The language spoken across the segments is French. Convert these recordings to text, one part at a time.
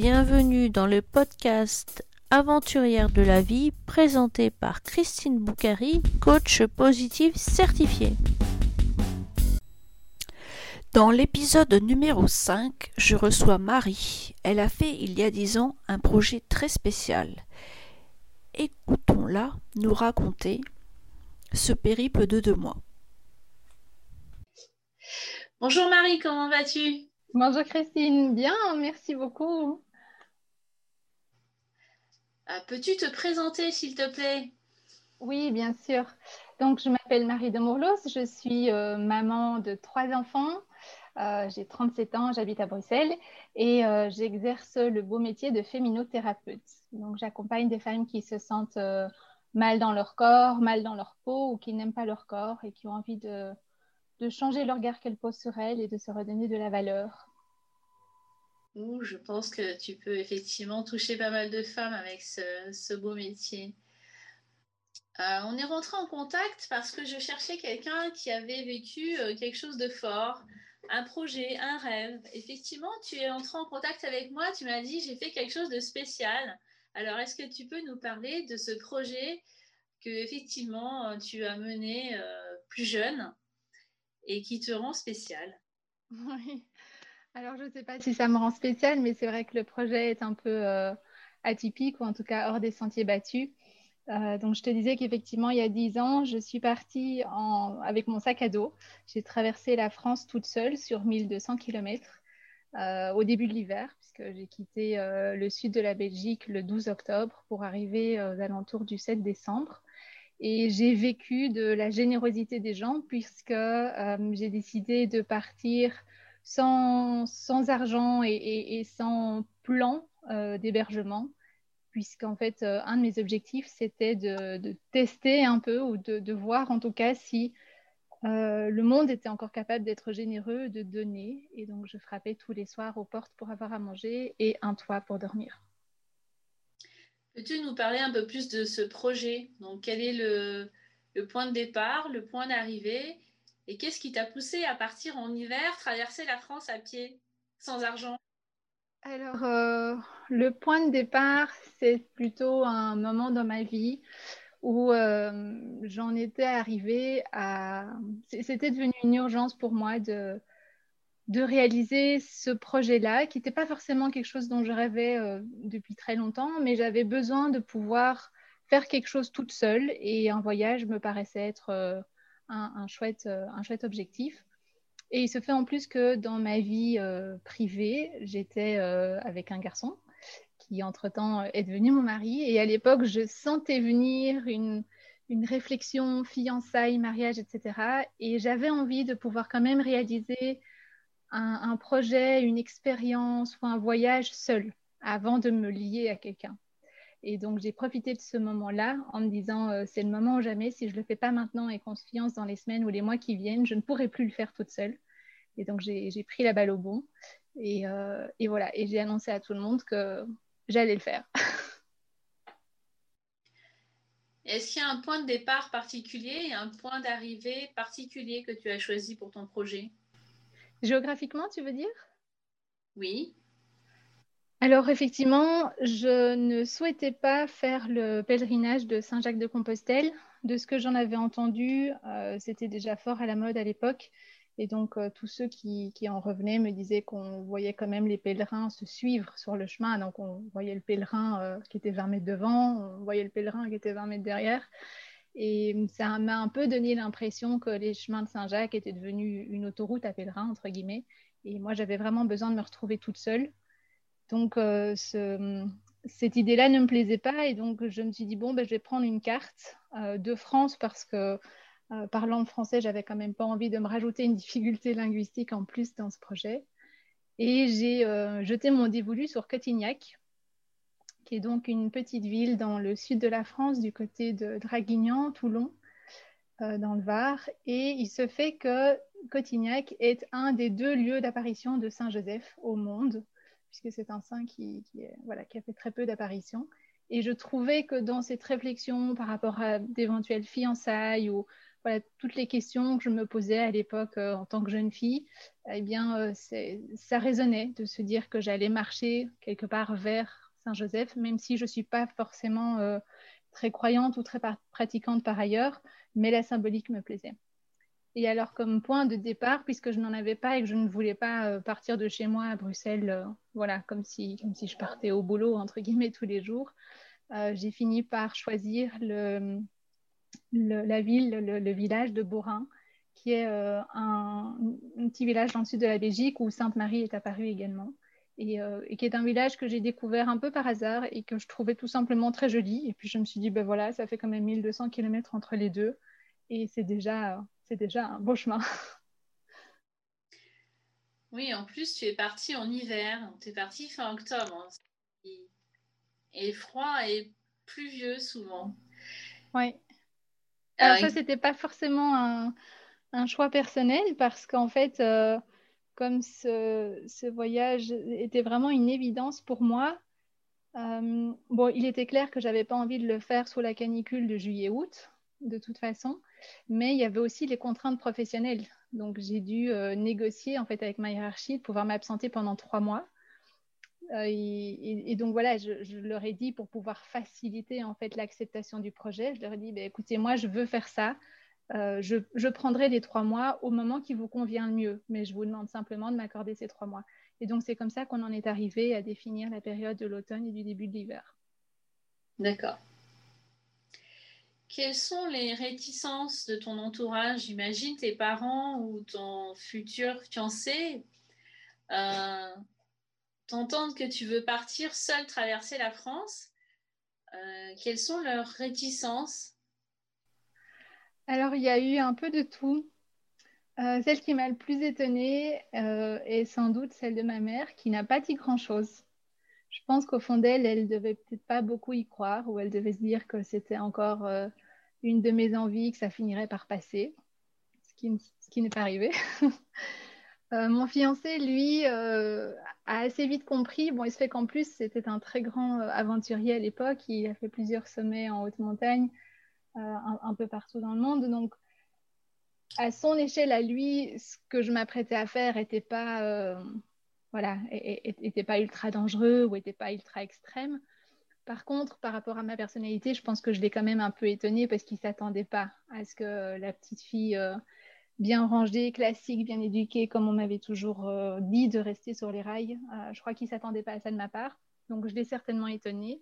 Bienvenue dans le podcast Aventurière de la vie présenté par Christine Boucari, coach positif certifié. Dans l'épisode numéro 5, je reçois Marie. Elle a fait il y a dix ans un projet très spécial. Écoutons-la nous raconter ce périple de deux mois. Bonjour Marie, comment vas-tu? Bonjour Christine, bien, merci beaucoup. Euh, peux-tu te présenter s'il te plaît? Oui, bien sûr. Donc, je m'appelle Marie de Mourlos, je suis euh, maman de trois enfants. Euh, j'ai 37 ans, j'habite à Bruxelles et j'exerce le beau métier de féminothérapeute. Donc, j'accompagne des femmes qui se sentent mal dans leur corps, mal dans leur peau ou qui n'aiment pas leur corps et qui ont envie de, de changer le regard qu'elles posent sur elles et de se redonner de la valeur. Je pense que tu peux effectivement toucher pas mal de femmes avec ce, beau métier. Euh, on est rentré en contact parce que je cherchais quelqu'un qui avait vécu euh, quelque chose de fort, un projet, un rêve. Effectivement, tu es entré en contact avec moi, tu m'as dit j'ai fait quelque chose de spécial. Alors, est-ce que tu peux nous parler de ce projet que effectivement tu as mené euh, plus jeune et qui te rend spécial? Oui. Alors, je ne sais pas si ça me rend spécial, mais c'est vrai que le projet est un peu euh, atypique ou en tout cas hors des sentiers battus. Euh, donc, je te disais qu'effectivement, il y a dix ans, je suis partie avec mon sac à dos. J'ai traversé la France toute seule sur 1200 km euh, au début de l'hiver, puisque j'ai quitté le sud de la Belgique le 12 octobre pour arriver aux alentours du 7 décembre. Et j'ai vécu de la générosité des gens puisque j'ai décidé de partir sans, argent et, sans plan euh, d'hébergement, puisqu'en fait, euh, un de mes objectifs, c'était de, tester un peu ou de, voir en tout cas si le monde était encore capable d'être généreux, de donner. Et donc, je frappais tous les soirs aux portes pour avoir à manger et un toit pour dormir. Peux-tu nous parler un peu plus de ce projet? Donc, quel est le, point de départ, le point d'arrivée? Et qu'est-ce qui t'a poussé à partir en hiver, traverser la France à pied, sans argent? Alors, euh, le point de départ, c'est plutôt un moment dans ma vie où euh, j'en étais arrivée à... C'était devenu une urgence pour moi de de réaliser ce projet-là, qui n'était pas forcément quelque chose dont je rêvais euh, depuis très longtemps, mais j'avais besoin de pouvoir faire quelque chose toute seule et un voyage me paraissait être euh, un, chouette, euh, un chouette objectif. Et il se fait en plus que dans ma vie privée, j'étais avec un garçon qui entre-temps est devenu mon mari. Et à l'époque, je sentais venir une, une réflexion, fiançailles, mariage, etc. Et j'avais envie de pouvoir quand même réaliser un, projet, une expérience ou un voyage seul avant de me lier à quelqu'un. Et donc, j'ai profité de ce moment-là en me disant, euh, c'est le moment ou jamais, si je ne le fais pas maintenant et qu'on se fiance dans les semaines ou les mois qui viennent, je ne pourrai plus le faire toute seule. Et donc, j'ai pris la balle au bon. Et, euh, et voilà, et j'ai annoncé à tout le monde que j'allais le faire. Est-ce qu'il y a un point de départ particulier et un point d'arrivée particulier que tu as choisi pour ton projet? Géographiquement, tu veux dire? Oui. Alors effectivement, je ne souhaitais pas faire le pèlerinage de Saint-Jacques-de-Compostelle. De ce que j'en avais entendu, euh, c'était déjà fort à la mode à l'époque. Et donc, euh, tous ceux qui, en revenaient me disaient qu'on voyait quand même les pèlerins se suivre sur le chemin. Donc, on voyait le pèlerin euh, qui était 20 mètres devant, on voyait le pèlerin qui était 20 mètres derrière. Et ça m'a un peu donné l'impression que les chemins de Saint-Jacques étaient devenus une autoroute à pèlerins, entre guillemets. Et moi, j'avais vraiment besoin de me retrouver toute seule. Donc, euh, cette idée-là ne me plaisait pas. Et donc, je me suis dit, bon, ben, je vais prendre une carte euh, de France parce que, euh, parlant français, j'avais quand même pas envie de me rajouter une difficulté linguistique en plus dans ce projet. Et j'ai jeté mon dévolu sur Cotignac, qui est donc une petite ville dans le sud de la France, du côté de Draguignan, Toulon, dans le Var. Et il se fait que Cotignac est un des deux lieux d'apparition de Saint Joseph au monde, puisque c'est un saint qui, voilà, qui a fait très peu d'apparitions. Et je trouvais que dans cette réflexion par rapport à d'éventuelles fiançailles ou voilà, toutes les questions que je me posais à l'époque en tant que jeune fille, eh bien, ça résonnait de se dire que j'allais marcher quelque part vers Saint-Joseph, même si je ne suis pas forcément très croyante ou très pratiquante par ailleurs, mais la symbolique me plaisait. Et alors, comme point de départ, puisque je n'en avais pas et que je ne voulais pas euh, partir de chez moi à Bruxelles, euh, voilà, comme si, comme si je partais au boulot, entre guillemets, tous les jours, euh, j'ai fini par choisir le, la ville, le, village de Borin, qui est un, petit village dans le sud de la Belgique où Sainte-Marie est apparue également. Et, et, qui est un village que j'ai découvert un peu par hasard et que je trouvais tout simplement très joli. Et puis je me suis dit, ben voilà, ça fait quand même 1200 km entre les deux. Et c'est déjà, c'est déjà un beau chemin. Oui, en plus, tu es parti en hiver. Tu es parti fin octobre. Hein. Et froid et pluvieux souvent. Oui. Alors, ça, c'était pas forcément un, un, choix personnel parce qu'en fait, euh, comme ce, ce, voyage était vraiment une évidence pour moi, euh, bon, il était clair que j'avais pas envie de le faire sous la canicule de juillet-août, de toute façon. Mais il y avait aussi les contraintes professionnelles. Donc, j'ai dû euh, négocier en fait avec ma hiérarchie de pouvoir m'absenter pendant trois mois. Euh, et, donc voilà, je, leur ai dit pour pouvoir faciliter en fait l'acceptation du projet, je leur ai dit, bah, écoutez, moi je veux faire ça. Euh, je, je, prendrai les trois mois au moment qui vous convient le mieux, mais je vous demande simplement de m'accorder ces trois mois. Et donc c'est comme ça qu'on en est arrivé à définir la période de l'automne et du début de l'hiver. D'accord. Quelles sont les réticences de ton entourage? J'imagine tes parents ou ton futur fiancé euh, t'entendent que tu veux partir seul traverser la France. Euh, quelles sont leurs réticences? Alors, il y a eu un peu de tout. Euh, celle qui m'a le plus étonnée est sans doute celle de ma mère, qui n'a pas dit grand-chose. Je pense qu'au fond d'elle, elle devait peut-être pas beaucoup y croire, ou elle devait se dire que c'était encore une de mes envies que ça finirait par passer, ce qui, n'est pas arrivé. Euh, mon fiancé, lui, euh, a assez vite compris. Bon, il se fait qu'en plus, c'était un très grand euh, aventurier à l'époque. Il a fait plusieurs sommets en haute montagne, un, peu partout dans le monde. Donc, à son échelle, à lui, ce que je m'apprêtais à faire n'était pas, voilà, était pas ultra dangereux ou n'était pas ultra extrême. Par contre, par rapport à ma personnalité, je pense que je l'ai quand même un peu étonné parce qu'il ne s'attendait pas à ce que la petite fille euh, bien rangée, classique, bien éduquée, comme on m'avait toujours euh, dit de rester sur les rails, euh, je crois qu'il ne s'attendait pas à ça de ma part. Donc, je l'ai certainement étonné.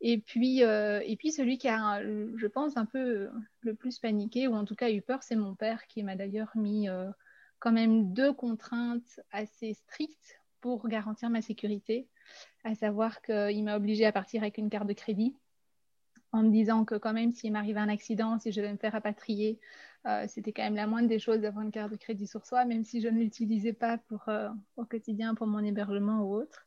Et puis, et puis celui qui a, je pense, un peu le plus paniqué, ou en tout cas eu peur, c'est mon père, qui m'a d'ailleurs mis quand même deux contraintes assez strictes pour garantir ma sécurité à savoir qu'il m'a obligée à partir avec une carte de crédit en me disant que quand même s'il m'arrive un accident, si je vais me faire rapatrier, euh, c'était quand même la moindre des choses d'avoir une carte de crédit sur soi, même si je ne l'utilisais pas pour, euh, au quotidien pour mon hébergement ou autre.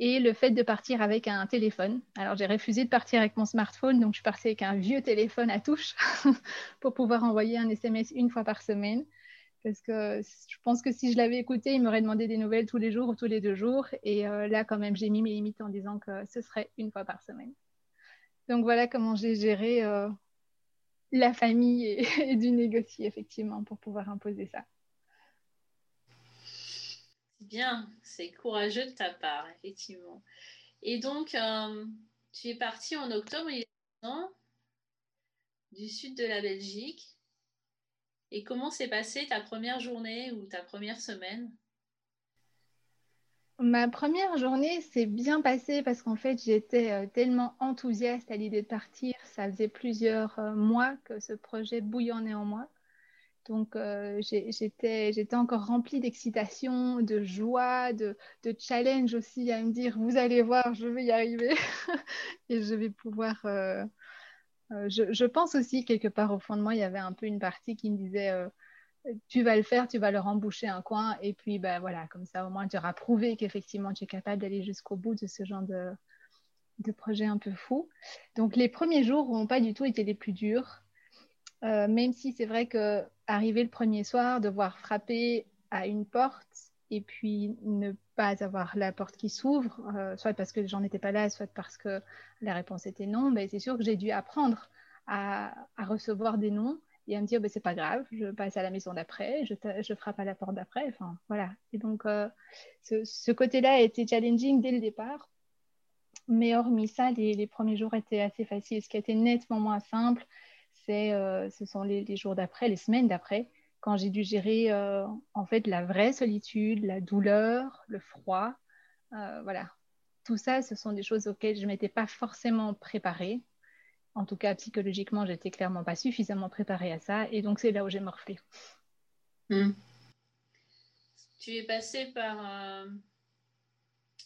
Et le fait de partir avec un téléphone. Alors j'ai refusé de partir avec mon smartphone, donc je suis partie avec un vieux téléphone à touche pour pouvoir envoyer un SMS une fois par semaine parce que je pense que si je l'avais écouté, il m'aurait demandé des nouvelles tous les jours ou tous les deux jours. Et euh, là, quand même, j'ai mis mes limites en disant que ce serait une fois par semaine. Donc voilà comment j'ai géré euh, la famille et, du négocier, effectivement, pour pouvoir imposer ça. Bien, c'est courageux de ta part, effectivement. Et donc, euh, tu es parti en octobre, il du sud de la Belgique. Et comment s'est passée ta première journée ou ta première semaine? Ma première journée s'est bien passée parce qu'en fait, j'étais euh, tellement enthousiaste à l'idée de partir. Ça faisait plusieurs euh, mois que ce projet bouillonnait en moi. Donc, euh, j'étais encore remplie d'excitation, de joie, de, challenge aussi à me dire, vous allez voir, je vais y arriver et je vais pouvoir je, pense aussi quelque part au fond de moi, il y avait un peu une partie qui me disait euh, tu vas le faire, tu vas leur emboucher un coin, et puis ben voilà, comme ça au moins tu auras prouvé qu'effectivement tu es capable d'aller jusqu'au bout de ce genre de, de projet un peu fou. Donc les premiers jours n'ont pas du tout été les plus durs, euh, même si c'est vrai que arriver le premier soir, devoir frapper à une porte et puis ne pas avoir la porte qui s'ouvre, euh, soit parce que gens n'étaient pas là, soit parce que la réponse était non, mais c'est sûr que j'ai dû apprendre à, recevoir des noms et à me dire bah, c'est pas grave, je passe à la maison d'après, je, je, frappe à la porte d'après. Enfin, voilà. Et donc, euh, ce, ce côté-là a été challenging dès le départ. Mais hormis ça, les, les, premiers jours étaient assez faciles. Ce qui a été nettement moins simple, c'est, euh, ce sont les jours d'après, les semaines d'après, quand j'ai dû gérer euh, en fait la vraie solitude, la douleur, le froid. voilà. Tout ça, ce sont des choses auxquelles je ne m'étais pas forcément préparée en tout cas, psychologiquement, j'étais clairement pas suffisamment préparée à ça. Et donc, c'est là où j'ai morflé. Hmm. Tu es passée par euh,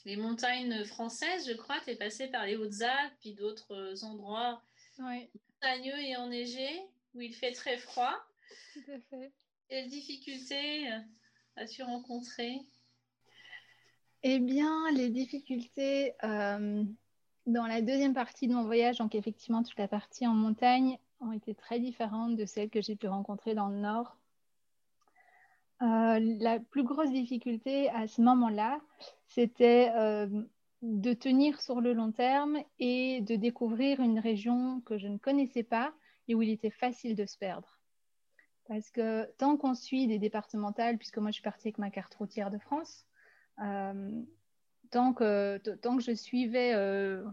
les montagnes françaises, je crois. Tu es passée par les Hautes-Alpes, puis d'autres endroits montagneux et enneigés, où il fait très froid. Tout à fait. Quelles difficultés euh, as-tu rencontrées? Eh bien, les difficultés... Euh, dans la deuxième partie de mon voyage, donc effectivement toute la partie en montagne, ont été très différentes de celles que j'ai pu rencontrer dans le nord. Euh, la plus grosse difficulté à ce moment-là, c'était de tenir sur le long terme et de découvrir une région que je ne connaissais pas et où il était facile de se perdre. Parce que tant qu'on suit des départementales, puisque moi je suis partie avec ma carte routière de France, euh, tant que, tant que je suivais euh,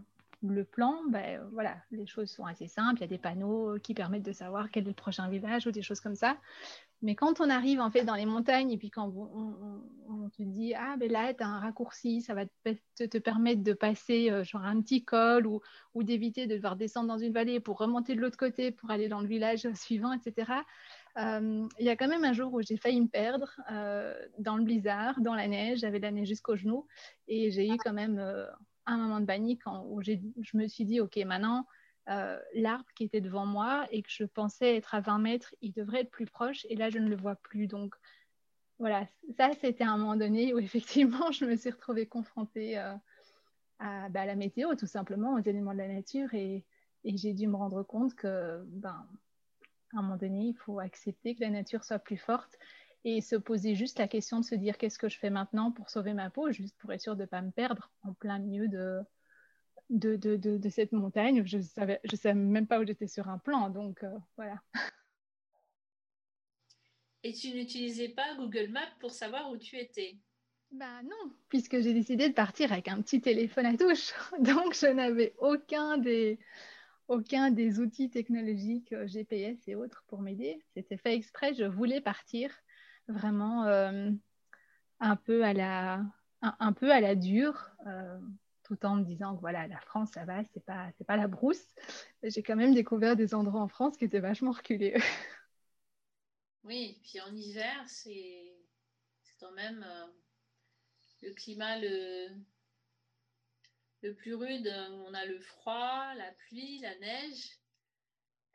le plan, ben, voilà, les choses sont assez simples. Il y a des panneaux qui permettent de savoir quel est le prochain village ou des choses comme ça. Mais quand on arrive en fait dans les montagnes et puis quand on, te dit ah ben là tu as un raccourci, ça va te, permettre de passer euh, genre un petit col ou d'éviter de devoir descendre dans une vallée pour remonter de l'autre côté pour aller dans le village suivant, etc. Euh, il y a quand même un jour où j'ai failli me perdre euh, dans le blizzard, dans la neige, j'avais la neige jusqu'aux genoux et j'ai eu quand même euh, un moment de panique où je me suis dit, ok, maintenant, l'arbre qui était devant moi et que je pensais être à 20 mètres, il devrait être plus proche. Et là, je ne le vois plus. Donc, voilà, ça, c'était un moment donné où effectivement, je me suis retrouvée confrontée à, bah, la météo, tout simplement, aux éléments de la nature. Et, et j'ai dû me rendre compte que ben, à un moment donné, il faut accepter que la nature soit plus forte et se poser juste la question de se dire qu'est-ce que je fais maintenant pour sauver ma peau, juste pour être sûr de ne pas me perdre en plein milieu de, de, de, de, cette montagne. Je ne savais, je savais même pas où j'étais sur un plan, donc euh, voilà. Et tu n'utilisais pas Google Maps pour savoir où tu étais? Bah non, puisque j'ai décidé de partir avec un petit téléphone à touche. Donc je n'avais aucun des, aucun des outils technologiques euh, GPS et autres pour m'aider. C'était fait exprès. Je voulais partir vraiment euh, un peu à la un, peu à la dure, euh, tout en me disant que voilà, la France, ça va, c'est pas c'est pas la brousse. J'ai quand même découvert des endroits en France qui étaient vachement reculés. oui, puis en hiver, c'est quand même le climat le le plus rude, on a le froid, la pluie, la neige.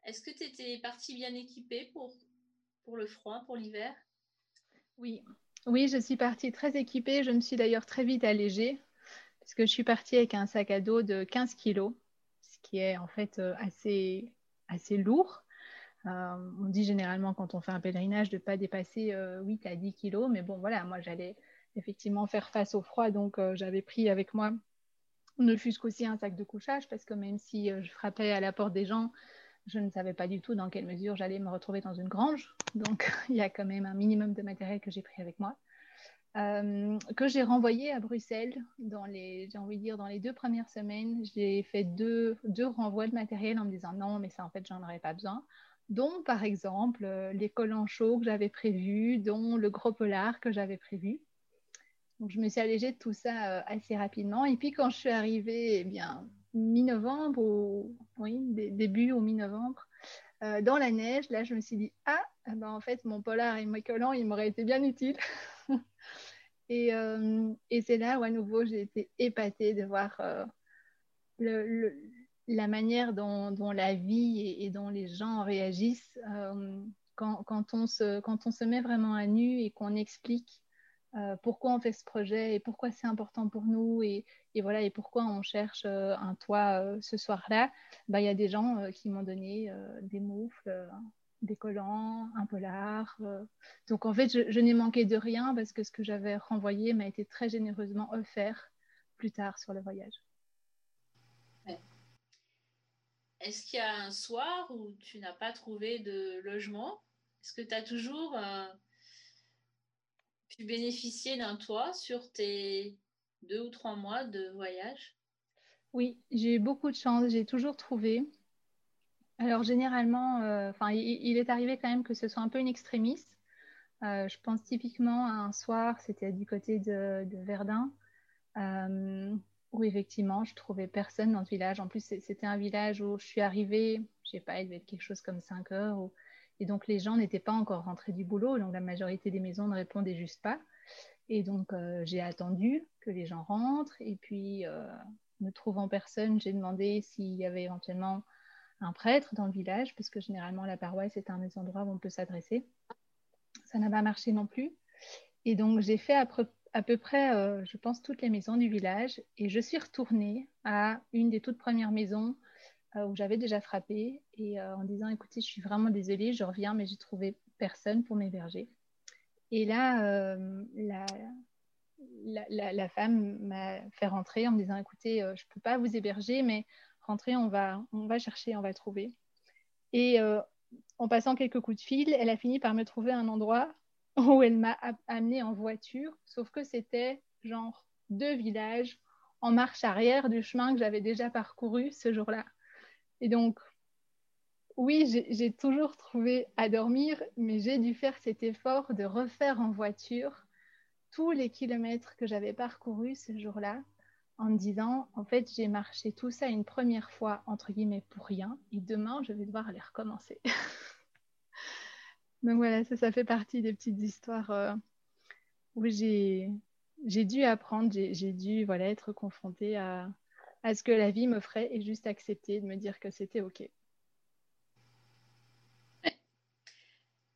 Est-ce que tu étais partie bien équipée pour, pour le froid, pour l'hiver? Oui, oui, je suis partie très équipée. Je me suis d'ailleurs très vite allégée parce que je suis partie avec un sac à dos de 15 kilos, ce qui est en fait euh, assez, assez lourd. Euh, on dit généralement quand on fait un pèlerinage de ne pas dépasser 8 euh, à 10 kilos, mais bon voilà, moi j'allais effectivement faire face au froid, donc j'avais pris avec moi ne fût-ce qu'aussi un sac de couchage, parce que même si euh, je frappais à la porte des gens, je ne savais pas du tout dans quelle mesure j'allais me retrouver dans une grange. Donc, il y a quand même un minimum de matériel que j'ai pris avec moi, euh, que j'ai renvoyé à Bruxelles dans les, j'ai envie de dire, dans les deux premières semaines. J'ai fait deux, deux renvois de matériel en me disant non, mais ça, en fait, j'en aurais pas besoin. Dont, par exemple, euh, les collants chauds que j'avais prévus, dont le gros polar que j'avais prévu. Donc, je me suis allégée de tout ça euh, assez rapidement. Et puis, quand je suis arrivée, eh bien, mi-novembre, ou oui, début ou mi-novembre, euh, dans la neige, là, je me suis dit, ah, eh ben, en fait, mon polar et mes collants, ils m'auraient été bien utiles. et, euh, et c'est là où, à nouveau, j'ai été épatée de voir la manière dont, dont la vie et, et, dont les gens réagissent quand, quand, on se, quand on se met vraiment à nu et qu'on explique euh, pourquoi on fait ce projet et pourquoi c'est important pour nous et, voilà et pourquoi on cherche euh, un toit euh, ce soir-là, bah, il y a des gens qui m'ont donné des moufles, des collants, un polar. Donc en fait, je, n'ai manqué de rien parce que ce que j'avais renvoyé m'a été très généreusement offert plus tard sur le voyage. est-ce qu'il y a un soir où tu n'as pas trouvé de logement? Est-ce que tu as toujours pu bénéficier d'un toit sur tes deux ou trois mois de voyage? Oui, j'ai eu beaucoup de chance. J'ai toujours trouvé. Alors généralement, euh, il, est arrivé quand même que ce soit un peu une extrémiste. Euh, je pense typiquement à un soir, c'était du côté de, Verdun, euh, où effectivement, je trouvais personne dans le village. En plus, c'était un village où je suis arrivée, je sais pas, il devait être quelque chose comme 5 heures, et donc les gens n'étaient pas encore rentrés du boulot, donc la majorité des maisons ne répondaient juste pas. Et donc j'ai attendu que les gens rentrent, et puis ne trouvant personne, j'ai demandé s'il y avait éventuellement un prêtre dans le village, parce que généralement la paroisse est un des endroits où on peut s'adresser. Ça n'a pas marché non plus. Et donc j'ai fait à peu, près, euh, je pense, toutes les maisons du village, et je suis retournée à une des toutes premières maisons euh, où j'avais déjà frappé, et euh, en disant, écoutez, je suis vraiment désolée, je reviens, mais j'ai trouvé personne pour m'héberger. Et là, la, la, femme m'a fait rentrer en me disant, écoutez, je ne peux pas vous héberger, mais rentrer, on va, on va chercher, on va trouver. Et euh, en passant quelques coups de fil, elle a fini par me trouver un endroit où elle m'a amené en voiture, sauf que c'était genre deux villages en marche arrière du chemin que j'avais déjà parcouru ce jour-là. Et donc, oui, j'ai toujours trouvé à dormir, mais j'ai dû faire cet effort de refaire en voiture tous les kilomètres que j'avais parcourus ce jour-là en me disant, en fait, j'ai marché tout ça une première fois, entre guillemets, pour rien, et demain, je vais devoir aller recommencer. Donc voilà, ça, fait partie des petites histoires euh, où j'ai, j'ai dû apprendre, j'ai, dû voilà, être confrontée à, à ce que la vie me ferait et juste accepter de me dire que c'était OK.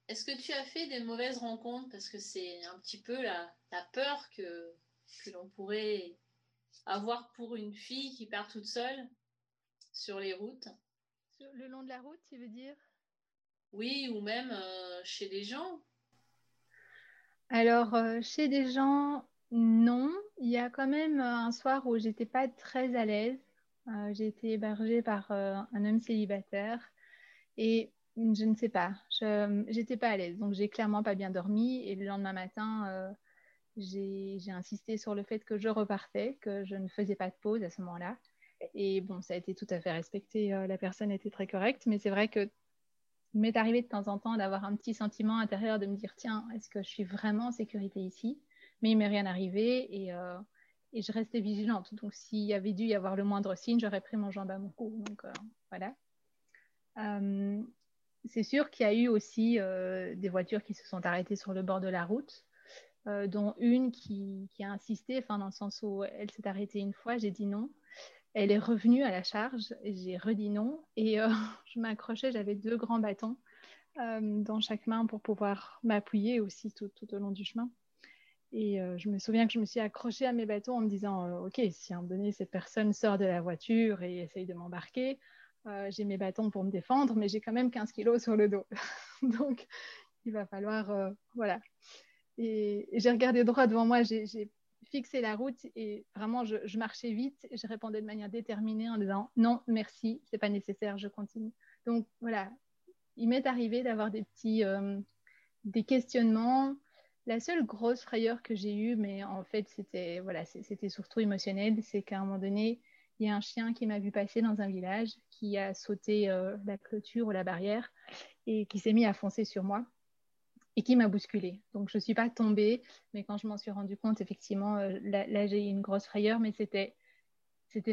Est-ce que tu as fait des mauvaises rencontres? Parce que c'est un petit peu la, la peur que, que l'on pourrait avoir pour une fille qui part toute seule sur les routes. le long de la route, tu veux dire? Oui, ou même euh, chez des gens. Alors, euh, chez des gens, non. Il y a quand même un soir où j'étais pas très à l'aise. Euh, j'ai été hébergée par un homme célibataire et je ne sais pas, je n'étais pas à l'aise. Donc, j'ai clairement pas bien dormi et le lendemain matin, j'ai insisté sur le fait que je repartais, que je ne faisais pas de pause à ce moment-là. Et bon, ça a été tout à fait respecté. Euh, la personne était très correcte, mais c'est vrai que m'est arrivé de temps en temps d'avoir un petit sentiment intérieur de me dire tiens, est-ce que je suis vraiment en sécurité ici? Mais il m'est rien arrivé et, euh, et, je restais vigilante. Donc, s'il y avait dû y avoir le moindre signe, j'aurais pris mon jambe à mon cou. Donc, euh, voilà. c'est sûr qu'il y a eu aussi des voitures qui se sont arrêtées sur le bord de la route. Euh, dont une qui, a insisté, enfin dans le sens où elle s'est arrêtée une fois, j'ai dit non. Elle est revenue à la charge, j'ai redit non, et euh, je m'accrochais, j'avais deux grands bâtons euh, dans chaque main pour pouvoir m'appuyer aussi tout, au long du chemin. Et je me souviens que je me suis accrochée à mes bâtons en me disant, ok, si à un moment donné cette personne sort de la voiture et essaye de m'embarquer, j'ai mes bâtons pour me défendre, mais j'ai quand même 15 kilos sur le dos. Donc, il va falloir, voilà, et, j'ai regardé droit devant moi, j'ai fixé la route et vraiment, je, marchais vite. Je répondais de manière déterminée en disant non, merci, c'est pas nécessaire, je continue. Donc voilà, il m'est arrivé d'avoir des petits euh, des questionnements. La seule grosse frayeur que j'ai eue, mais en fait, c'était surtout émotionnel, c'est qu'à un moment donné, il y a un chien qui m'a vu passer dans un village, qui a sauté euh, la clôture ou la barrière et qui s'est mis à foncer sur moi et qui m'a bousculée. Donc, je ne suis pas tombée, mais quand je m'en suis rendu compte, effectivement, euh, là, j'ai eu une grosse frayeur, mais c'était,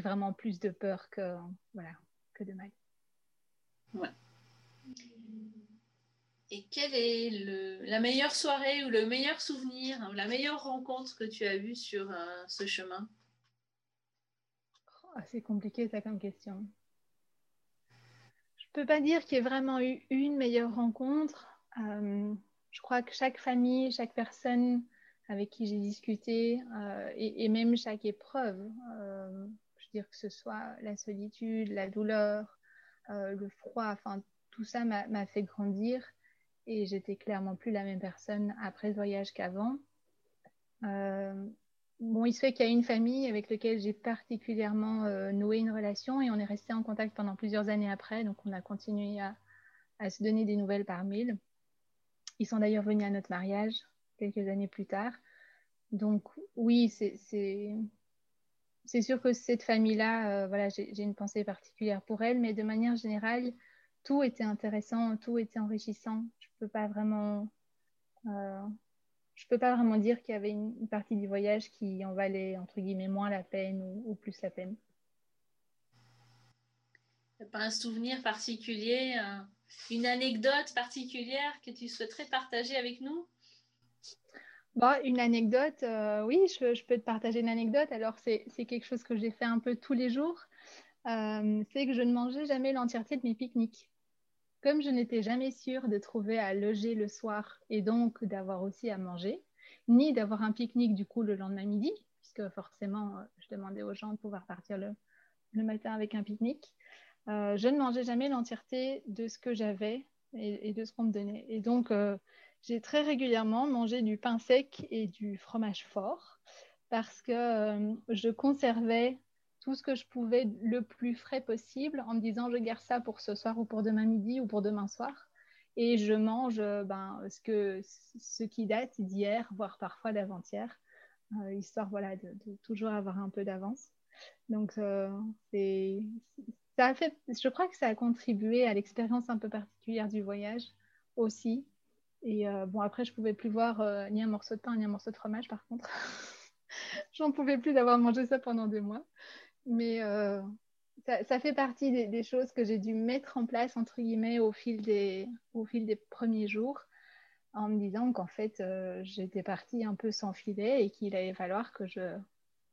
vraiment plus de peur que, que de mal. Ouais. Et quelle est la meilleure soirée ou le meilleur souvenir, hein, la meilleure rencontre que tu as eue sur euh, ce chemin? Oh, C'est compliqué ça comme question. Je ne peux pas dire qu'il y ait vraiment eu une meilleure rencontre. Euh, je crois que chaque famille, chaque personne avec qui j'ai discuté euh, et, même chaque épreuve, je veux dire que ce soit la solitude, la douleur, le froid, enfin tout ça m'a fait grandir et j'étais clairement plus la même personne après ce voyage qu'avant. bon, il se fait qu'il y a une famille avec laquelle j'ai particulièrement noué une relation et on est resté en contact pendant plusieurs années après. Donc, on a continué à, à se donner des nouvelles par mail. Ils sont d'ailleurs venus à notre mariage quelques années plus tard. Donc oui, c'est sûr que cette famille-là, euh, voilà, j'ai une pensée particulière pour elle, mais de manière générale, tout était intéressant, tout était enrichissant. Je peux pas vraiment, euh, je peux pas vraiment dire qu'il y avait une, partie du voyage qui en valait entre guillemets moins la peine ou, plus la peine. Pas un souvenir particulier, une anecdote particulière que tu souhaiterais partager avec nous? Bon, une anecdote, euh, oui, je, peux te partager une anecdote. Alors, c'est quelque chose que j'ai fait un peu tous les jours. Euh, c'est que je ne mangeais jamais l'entièreté de mes pique-niques. Comme je n'étais jamais sûre de trouver à loger le soir et donc d'avoir aussi à manger, ni d'avoir un pique-nique du coup le lendemain midi, puisque forcément, euh, je demandais aux gens de pouvoir partir le, matin avec un pique-nique, je ne mangeais jamais l'entièreté de ce que j'avais et, de ce qu'on me donnait. Et donc, j'ai très régulièrement mangé du pain sec et du fromage fort parce que euh, je conservais tout ce que je pouvais le plus frais possible en me disant je garde ça pour ce soir ou pour demain midi ou pour demain soir. Et je mange euh, ben, ce, que, ce qui date d'hier, voire parfois d'avant-hier, euh, histoire voilà, de, toujours avoir un peu d'avance. Donc, c'est, ça a fait, je crois que ça a contribué à l'expérience un peu particulière du voyage aussi, et euh, bon, après, je pouvais plus voir euh, ni un morceau de pain ni un morceau de fromage, par contre. J'en pouvais plus d'avoir mangé ça pendant des mois. Mais euh, ça, fait partie des, choses que j'ai dû mettre en place, entre guillemets, au fil des, au fil des premiers jours, en me disant qu'en fait, j'étais partie un peu sans filet et qu'il allait falloir que je,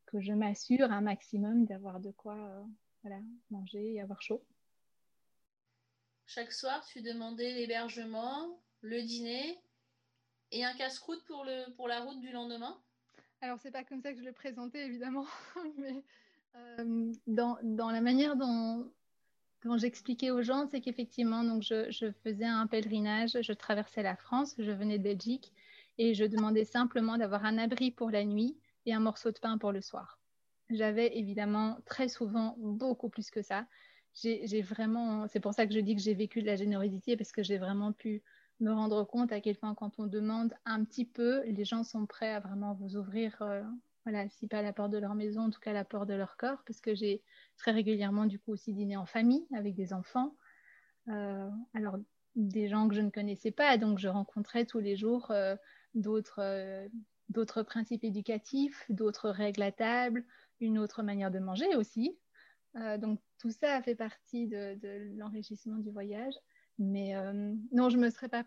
que je m'assure un maximum d'avoir de quoi voilà, manger et avoir chaud. Chaque soir, tu demandais l'hébergement, le dîner et un casse-croûte pour, le, pour la route du lendemain? Alors, c'est pas comme ça que je le présentais, évidemment, mais euh, dans, la manière dont, j'expliquais aux gens, c'est qu'effectivement, donc je, je, faisais un pèlerinage, je traversais la France, je venais de Belgique et je demandais simplement d'avoir un abri pour la nuit et un morceau de pain pour le soir. J'avais évidemment très souvent beaucoup plus que ça. J'ai vraiment, c'est pour ça que je dis que j'ai vécu de la générosité parce que j'ai vraiment pu me rendre compte à quel point quand on demande un petit peu, les gens sont prêts à vraiment vous ouvrir, euh, voilà, si pas la porte de leur maison, en tout cas la porte de leur corps, parce que j'ai très régulièrement du coup aussi dîné en famille avec des enfants. Euh, alors des gens que je ne connaissais pas, donc je rencontrais tous les jours euh, d'autres d'autres principes éducatifs, d'autres règles à table, une autre manière de manger aussi. donc tout ça fait partie de l'enrichissement du voyage. Mais euh, non, je ne me serais pas,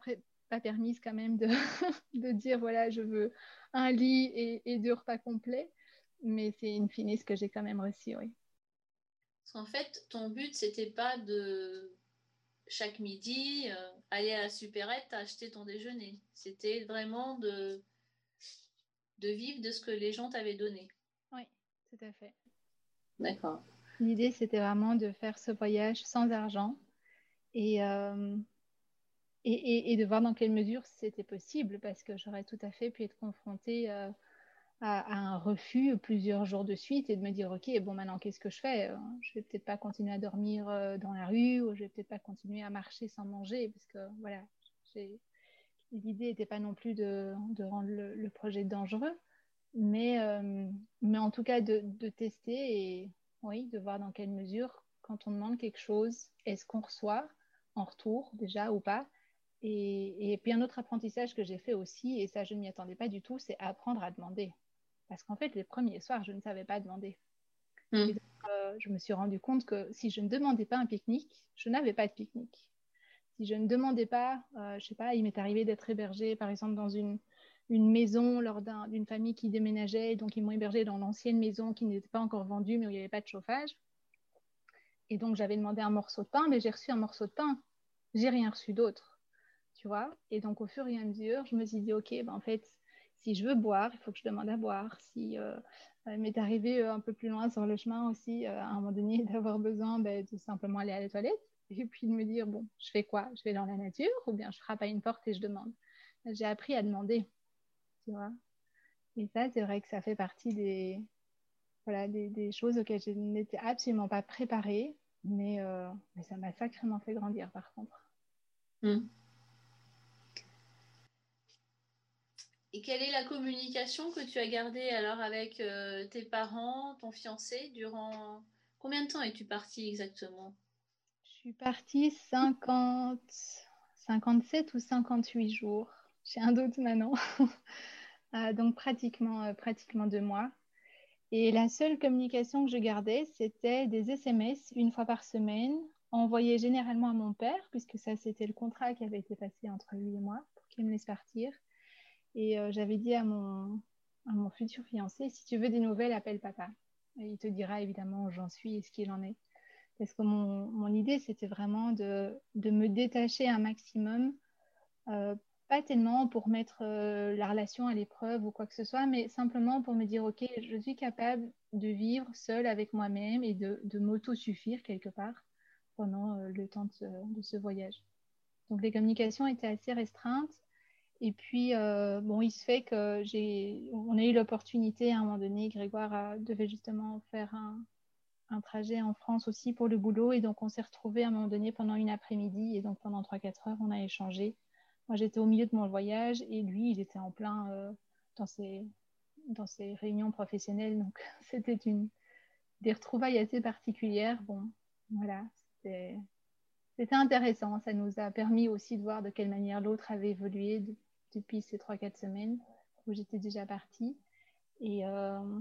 pas permise quand même de, de, dire voilà, je veux un lit et, et deux repas complets. Mais c'est une finesse que j'ai quand même reçu, oui. Parce qu'en fait, ton but, c'était pas de chaque midi euh, aller à la supérette acheter ton déjeuner. C'était vraiment de, de vivre de ce que les gens t'avaient donné. Oui, tout à fait. D'accord. L'idée, c'était vraiment de faire ce voyage sans argent euh, et, de voir dans quelle mesure c'était possible, parce que j'aurais tout à fait pu être confrontée euh, à, un refus plusieurs jours de suite et de me dire, OK, bon, maintenant, qu'est-ce que je fais? Euh, Je vais peut-être pas continuer à dormir dans la rue, ou je vais peut-être pas continuer à marcher sans manger, parce que voilà, l'idée n'était pas non plus de, de rendre le, projet dangereux, mais, mais en tout cas de, de tester et oui, de voir dans quelle mesure, quand on demande quelque chose, est-ce qu'on reçoit en retour déjà ou pas? Et, puis un autre apprentissage que j'ai fait aussi, et ça je ne m'y attendais pas du tout, c'est apprendre à demander. Parce qu'en fait, les premiers soirs, je ne savais pas demander. Hmm. Euh, je me suis rendu compte que si je ne demandais pas un pique-nique, je n'avais pas de pique-nique. Si je ne demandais pas, euh, je sais pas, il m'est arrivé d'être hébergé par exemple dans une, une maison lors d'une famille qui déménageait, donc ils m'ont hébergé dans l'ancienne maison qui n'était pas encore vendue mais où il n'y avait pas de chauffage. Et donc, j'avais demandé un morceau de pain, mais j'ai reçu un morceau de pain. J'ai rien reçu d'autre, Et donc, au fur et à mesure, je me suis dit, OK, ben, en fait, si je veux boire, il faut que je demande à boire. Si euh, il m'est arrivé euh, un peu plus loin sur le chemin aussi, euh, à un moment donné, d'avoir besoin ben, de simplement aller à la toilette et puis de me dire, bon, je fais quoi? Je vais dans la nature ou bien je frappe à une porte et je demande? J'ai appris à demander, tu vois. Et ça, c'est vrai que ça fait partie des, voilà, des, choses auxquelles je n'étais absolument pas préparée, mais, euh, mais ça m'a sacrément fait grandir par contre. Hmm. Et quelle est la communication que tu as gardée alors avec euh, tes parents, ton fiancé, durant combien de temps es-tu partie exactement? Je suis partie 50, 57 ou 58 jours. J'ai un doute maintenant. Euh, donc pratiquement, euh, pratiquement deux mois. Et la seule communication que je gardais, c'était des SMS une fois par semaine, envoyés généralement à mon père, puisque ça, c'était le contrat qui avait été passé entre lui et moi pour qu'il me laisse partir. Et euh, j'avais dit à mon, à mon futur fiancé, si tu veux des nouvelles, appelle papa. Et il te dira évidemment où j'en suis et ce qu'il en est. Parce que mon, mon idée, c'était vraiment de, de, me détacher un maximum, euh, pas tellement pour mettre euh, la relation à l'épreuve ou quoi que ce soit, mais simplement pour me dire, OK, je suis capable de vivre seule avec moi-même et de, de m'auto-suffire quelque part pendant le temps de, de, ce voyage. Donc les communications étaient assez restreintes et puis, euh, bon, il se fait que j'ai, on a eu l'opportunité à un moment donné, Grégoire devait justement faire un, un, trajet en France aussi pour le boulot. Et donc, on s'est retrouvés à un moment donné pendant une après-midi. Et donc, pendant 3-4 heures, on a échangé. Moi, j'étais au milieu de mon voyage et lui, il était en plein euh, dans, ses, dans ses réunions professionnelles. Donc, c'était une, des retrouvailles assez particulières. Bon, voilà, c'était, c'était intéressant. Ça nous a permis aussi de voir de quelle manière l'autre avait évolué, depuis ces 3-4 semaines où j'étais déjà partie. Et, euh,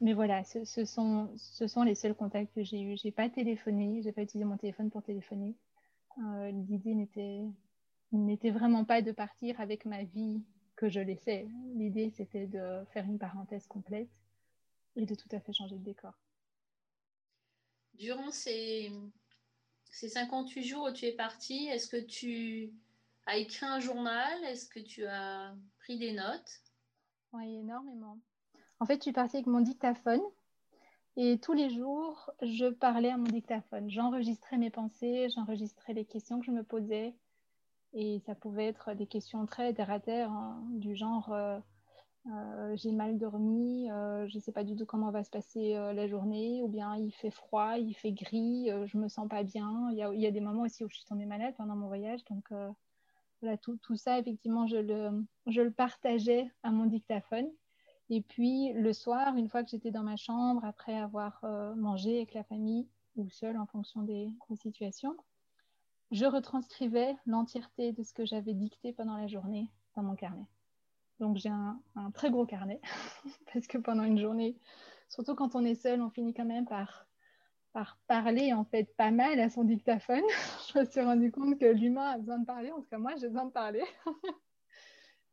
mais voilà, ce, sont, ce sont les seuls contacts que j'ai eus. Je n'ai pas téléphoné, je n'ai pas utilisé mon téléphone pour téléphoner. Euh, l'idée n'était, vraiment pas de partir avec ma vie que je laissais. L'idée, c'était de faire une parenthèse complète et de tout à fait changer de décor. Durant ces, ces 58 jours où tu es partie, est-ce que tu as écrit un journal Est-ce que tu as pris des notes? Oui, énormément. En fait, je suis partie avec mon dictaphone et tous les jours, je parlais à mon dictaphone. J'enregistrais mes pensées, j'enregistrais les questions que je me posais. Et ça pouvait être des questions très terre à terre, hein, du genre euh, euh, j'ai mal dormi, euh, je ne sais pas du tout comment va se passer la journée, ou bien il fait froid, il fait gris, je me sens pas bien. Il y, a, il y, a, des moments aussi où je suis tombée malade pendant mon voyage, donc tout, ça, effectivement, je le, je le partageais à mon dictaphone. Et puis le soir, une fois que j'étais dans ma chambre, après avoir euh, mangé avec la famille ou seule en fonction des, situations, je retranscrivais l'entièreté de ce que j'avais dicté pendant la journée dans mon carnet. Donc j'ai un, un, très gros carnet parce que pendant une journée, surtout quand on est seul, on finit quand même par par parler en fait pas mal à son dictaphone. je me suis rendu compte que l'humain a besoin de parler, en tout cas moi j'ai besoin de parler.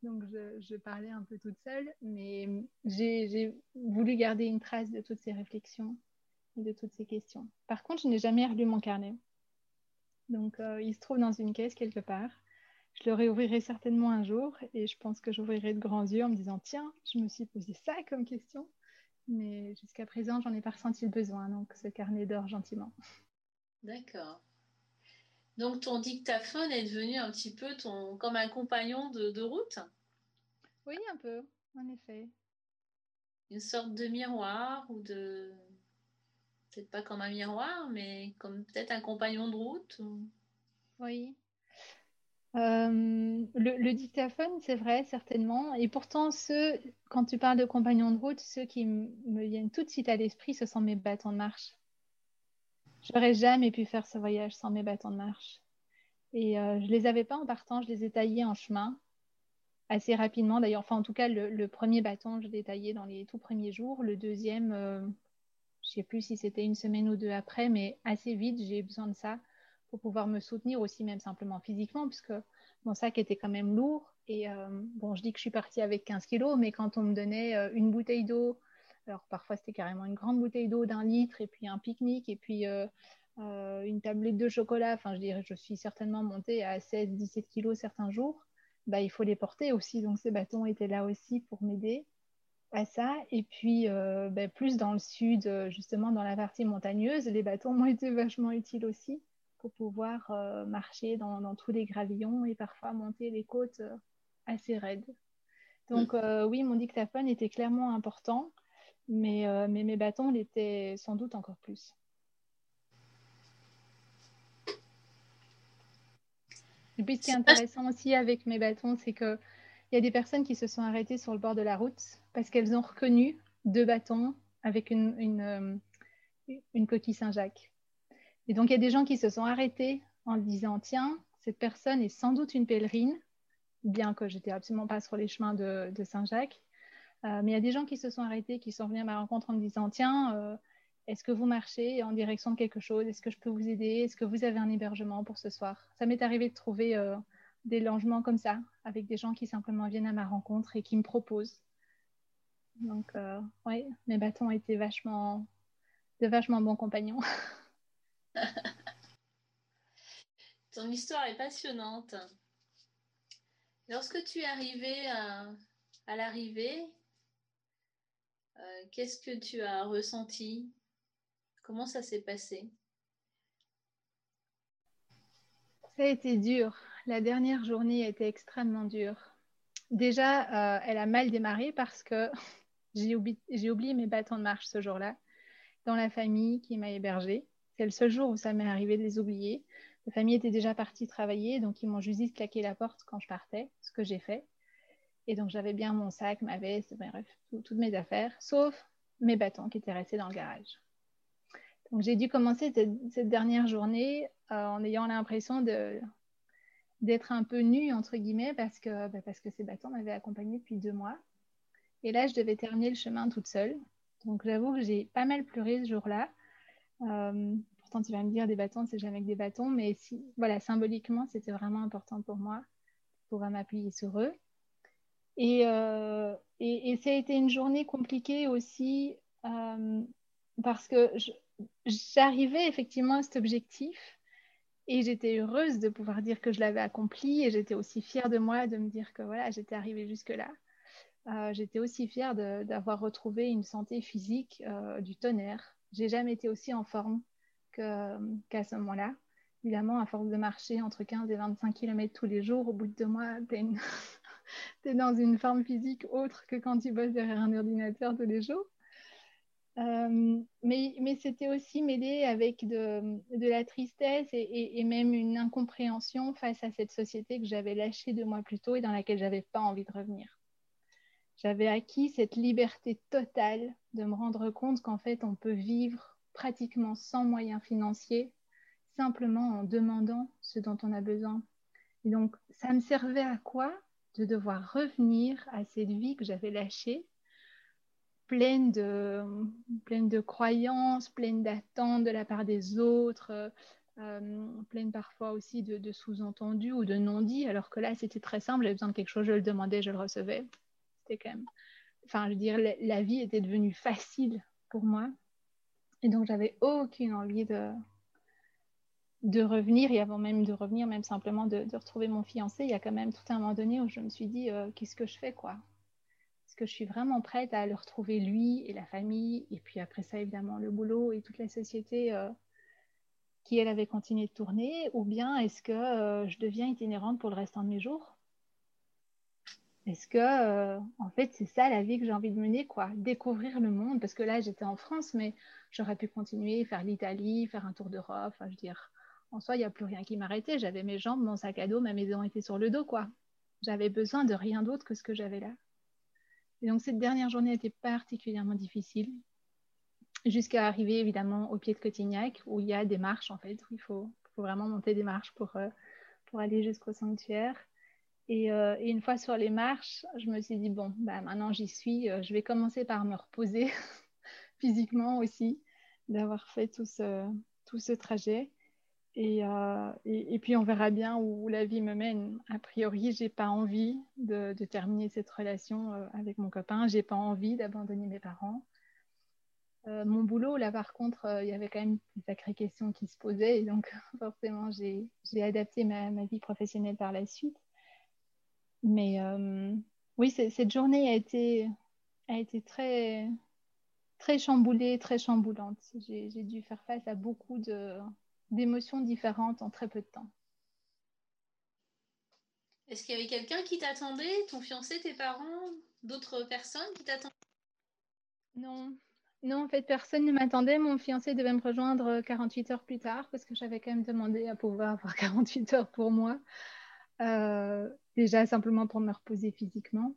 Donc je, parlais un peu toute seule, mais j'ai voulu garder une trace de toutes ces réflexions et de toutes ces questions. Par contre, je n'ai jamais relu mon carnet. Donc euh, il se trouve dans une caisse quelque part. Je le réouvrirai certainement un jour et je pense que j'ouvrirai de grands yeux en me disant tiens, je me suis posé ça comme question mais jusqu'à présent, j'en ai pas ressenti le besoin, donc ce carnet dort gentiment. D'accord. Donc ton dictaphone est devenu un petit peu ton comme un compagnon de, route? Oui, un peu, en effet. Une sorte de miroir ou de peut-être pas comme un miroir, mais comme peut-être un compagnon de route. Oui, le, dictaphone, c'est vrai, certainement. Et pourtant, ceux, quand tu parles de compagnons de route, ceux qui me viennent tout de suite à l'esprit, ce sont mes bâtons de marche. J'aurais jamais pu faire ce voyage sans mes bâtons de marche. Et euh, je les avais pas en partant, je les ai taillés en chemin assez rapidement. D'ailleurs, enfin, en tout cas, le, premier bâton, je l'ai taillé dans les tout premiers jours. Le deuxième, euh, je sais plus si c'était une semaine ou deux après, mais assez vite, j'ai besoin de ça pour pouvoir me soutenir aussi, même simplement physiquement, puisque mon sac était quand même lourd. Et euh, bon, je dis que je suis partie avec 15 kilos, mais quand on me donnait euh, une bouteille d'eau, alors parfois c'était carrément une grande bouteille d'eau d'un litre, et puis un pique-nique, et puis euh, une tablette de chocolat, enfin je dirais, je suis certainement montée à 16-17 kilos certains jours, bah, il faut les porter aussi. Donc ces bâtons étaient là aussi pour m'aider à ça. Et puis, bah, plus dans le sud, justement dans la partie montagneuse, les bâtons m'ont été vachement utiles aussi pour pouvoir euh, marcher dans, tous les gravillons et parfois monter les côtes euh, assez raides. Donc euh, oui, mon dictaphone était clairement important, mais, mais mes bâtons l'étaient sans doute encore plus. Et puis ce qui est intéressant aussi avec mes bâtons, c'est qu'il y a des personnes qui se sont arrêtées sur le bord de la route parce qu'elles ont reconnu deux bâtons avec une, une, une coquille Saint-Jacques. Et donc il y a des gens qui se sont arrêtés en disant, tiens, cette personne est sans doute une pèlerine, bien que j'étais absolument pas sur les chemins de, Saint-Jacques. Euh, mais il y a des gens qui se sont arrêtés, qui sont venus à ma rencontre en me disant Tiens, euh, est-ce que vous marchez en direction de quelque chose? Est-ce que je peux vous aider? Est-ce que vous avez un hébergement pour ce soir? Ça m'est arrivé de trouver euh, des logements comme ça, avec des gens qui simplement viennent à ma rencontre et qui me proposent. Donc, oui, mes bâtons étaient vachement, de vachement bons compagnons. Ton histoire est passionnante. Lorsque tu es arrivé à, l'arrivée, euh, qu'est-ce que tu as ressenti? Comment ça s'est passé? Ça a été dur. La dernière journée a été extrêmement dure. Déjà, euh, elle a mal démarré parce que j'ai oublié, mes bâtons de marche ce jour-là dans la famille qui m'a hébergée. C'est le seul jour où ça m'est arrivé de les oublier. La famille était déjà partie travailler, donc ils m'ont juste dit de claquer la porte quand je partais, ce que j'ai fait. Et donc j'avais bien mon sac, ma veste, bref, toutes mes affaires, sauf mes bâtons qui étaient restés dans le garage. Donc j'ai dû commencer cette, dernière journée euh, en ayant l'impression d'être un peu nue, entre guillemets, parce que, bah, parce que ces bâtons m'avaient accompagnée depuis deux mois. Et là, je devais terminer le chemin toute seule. Donc j'avoue que j'ai pas mal pleuré ce jour-là. Euh, tu vas me dire des bâtons, c'est jamais que des bâtons, mais voilà, symboliquement, c'était vraiment important pour moi pour m'appuyer sur eux. Et, euh, ça a été une journée compliquée aussi euh, parce que j'arrivais effectivement à cet objectif et j'étais heureuse de pouvoir dire que je l'avais accompli et j'étais aussi fière de moi de me dire que voilà, j'étais arrivée jusque-là. Euh, j'étais aussi fière d'avoir retrouvé une santé physique du tonnerre. J'ai jamais été aussi en forme qu'à ce moment-là. Évidemment, à force de marcher entre 15 et 25 km tous les jours, au bout de deux mois, tu es, dans une forme physique autre que quand tu bosses derrière un ordinateur tous les jours. Euh, mais, c'était aussi mêlé avec de, de la tristesse et, et, même une incompréhension face à cette société que j'avais lâchée deux mois plus tôt et dans laquelle j'avais pas envie de revenir. J'avais acquis cette liberté totale de me rendre compte qu'en fait, on peut vivre pratiquement sans moyens financiers, simplement en demandant ce dont on a besoin. Et donc, ça me servait à quoi De devoir revenir à cette vie que j'avais lâchée, pleine de, pleine de croyances, pleine d'attentes de la part des autres, euh, pleine parfois aussi de, sous-entendus ou de non-dits, alors que là, c'était très simple, j'avais besoin de quelque chose, je le demandais, je le recevais. C'était quand même... Enfin, je veux dire, la vie était devenue facile pour moi. Et donc, j'avais aucune envie de, revenir, et avant même de revenir, même simplement de, retrouver mon fiancé, il y a quand même tout un moment donné où je me suis dit, euh, qu'est-ce que je fais, quoi? Est-ce que je suis vraiment prête à le retrouver, lui et la famille, et puis après ça, évidemment, le boulot et toute la société euh, qui, elle, avait continué de tourner, ou bien est-ce que euh, je deviens itinérante pour le restant de mes jours? Est-ce que, euh, en fait, c'est ça la vie que j'ai envie de mener, quoi? Découvrir le monde, parce que là, j'étais en France, mais j'aurais pu continuer, faire l'Italie, faire un tour d'Europe, enfin, je veux dire, en soi, il n'y a plus rien qui m'arrêtait. J'avais mes jambes, mon sac à dos, ma maison était sur le dos, quoi. J'avais besoin de rien d'autre que ce que j'avais là. Et donc, cette dernière journée était particulièrement difficile, jusqu'à arriver, évidemment, au pied de Cotignac, où il y a des marches, en fait, où il faut, vraiment monter des marches pour, euh, pour aller jusqu'au sanctuaire. Euh, et, une fois sur les marches, je me suis dit, bon, bah, maintenant j'y suis, euh, je vais commencer par me reposer physiquement aussi, d'avoir fait tout ce, tout ce trajet. Euh, et, et, puis on verra bien où la vie me mène. A priori, j'ai pas envie de, de, terminer cette relation avec mon copain, j'ai pas envie d'abandonner mes parents. mon boulot, là par contre, il y avait quand même des sacrées questions qui se posaient, et donc forcément, j'ai adapté ma, ma, vie professionnelle par la suite. Mais euh, oui, cette journée a été, a été très, très chamboulée, très chamboulante. J'ai dû faire face à beaucoup d'émotions différentes en très peu de temps. Est-ce qu'il y avait quelqu'un qui t'attendait Ton fiancé, tes parents d'autres personnes qui t'attendent Non. Non, en fait, personne ne m'attendait. Mon fiancé devait me rejoindre 48 heures plus tard parce que j'avais quand même demandé à pouvoir avoir 48 heures pour moi. Euh, déjà, simplement pour me reposer physiquement,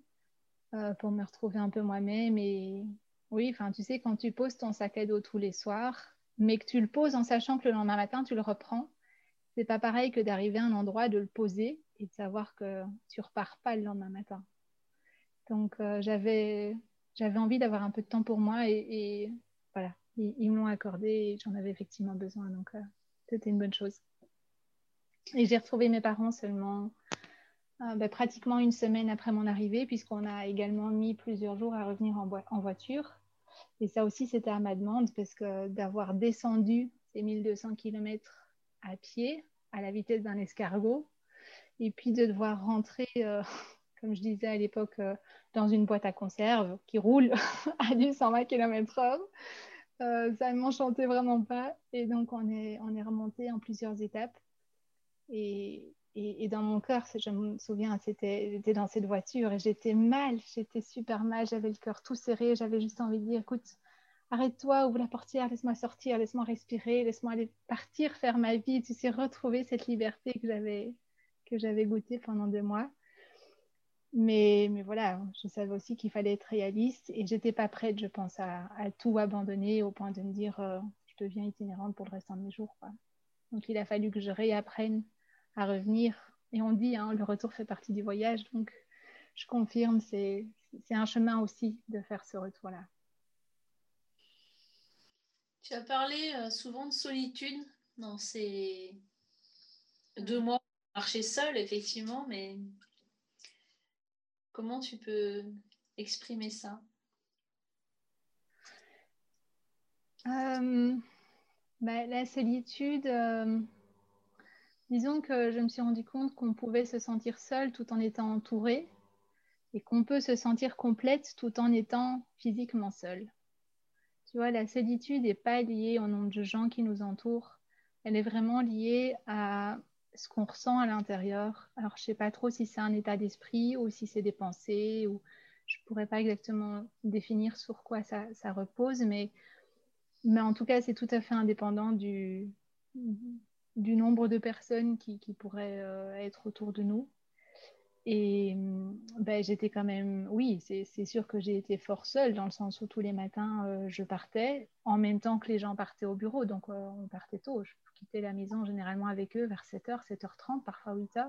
euh, pour me retrouver un peu moi-même. Et oui, enfin, tu sais, quand tu poses ton sac à dos tous les soirs, mais que tu le poses en sachant que le lendemain matin, tu le reprends, c'est pas pareil que d'arriver à un endroit, de le poser et de savoir que tu repars pas le lendemain matin. Donc, euh, j'avais j'avais envie d'avoir un peu de temps pour moi et, voilà, ils, m'ont accordé et j'en avais effectivement besoin. Donc, c'était une bonne chose. Et j'ai retrouvé mes parents seulement euh, bah, pratiquement une semaine après mon arrivée, puisqu'on a également mis plusieurs jours à revenir en, voiture. Et ça aussi, c'était à ma demande, parce que d'avoir descendu ces 1200 km à pied, à la vitesse d'un escargot, et puis de devoir rentrer euh, comme je disais à l'époque, euh, dans une boîte à conserve qui roule à du 120 km/h. Ça ne m'enchantait vraiment pas. Et donc, on est remonté en plusieurs étapes. Et, dans mon cœur, je me souviens, j'étais dans cette voiture et j'étais mal, j'étais super mal, j'avais le cœur tout serré, j'avais juste envie de dire, écoute, arrête-toi, ouvre la portière, laisse-moi sortir, laisse-moi respirer, laisse-moi aller partir, faire ma vie, tu sais, retrouver cette liberté que j'avais, que j'avais goûtée pendant deux mois. Mais, mais voilà, je savais aussi qu'il fallait être réaliste et j'étais pas prête, je pense, à, tout abandonner au point de me dire euh, je deviens itinérante pour le restant de mes jours. Donc il a fallu que je réapprenne à revenir. Et on dit, hein, le retour fait partie du voyage. Donc je confirme, c'est un chemin aussi de faire ce retour-là. Tu as parlé euh, souvent de solitude dans ces deux mois. Marcher seul, effectivement, mais Comment tu peux exprimer ça? Euh, bah, La solitude, euh, disons que je me suis rendu compte qu'on pouvait se sentir seul tout en étant entouré et qu'on peut se sentir complète tout en étant physiquement seul. Tu vois, la solitude n'est pas liée au nombre de gens qui nous entourent, elle est vraiment liée à ce qu'on ressent à l'intérieur. Alors, je ne sais pas trop si c'est un état d'esprit ou si c'est des pensées, ou je ne pourrais pas exactement définir sur quoi ça, repose, mais, mais en tout cas, c'est tout à fait indépendant du, du nombre de personnes qui, pourraient euh, être autour de nous. Et ben, j'étais quand même, oui, c'est sûr que j'ai été fort seule dans le sens où tous les matins, euh, je partais en même temps que les gens partaient au bureau. Donc, euh, on partait tôt. Je quittais la maison généralement avec eux vers 7h, 7h30, parfois 8h.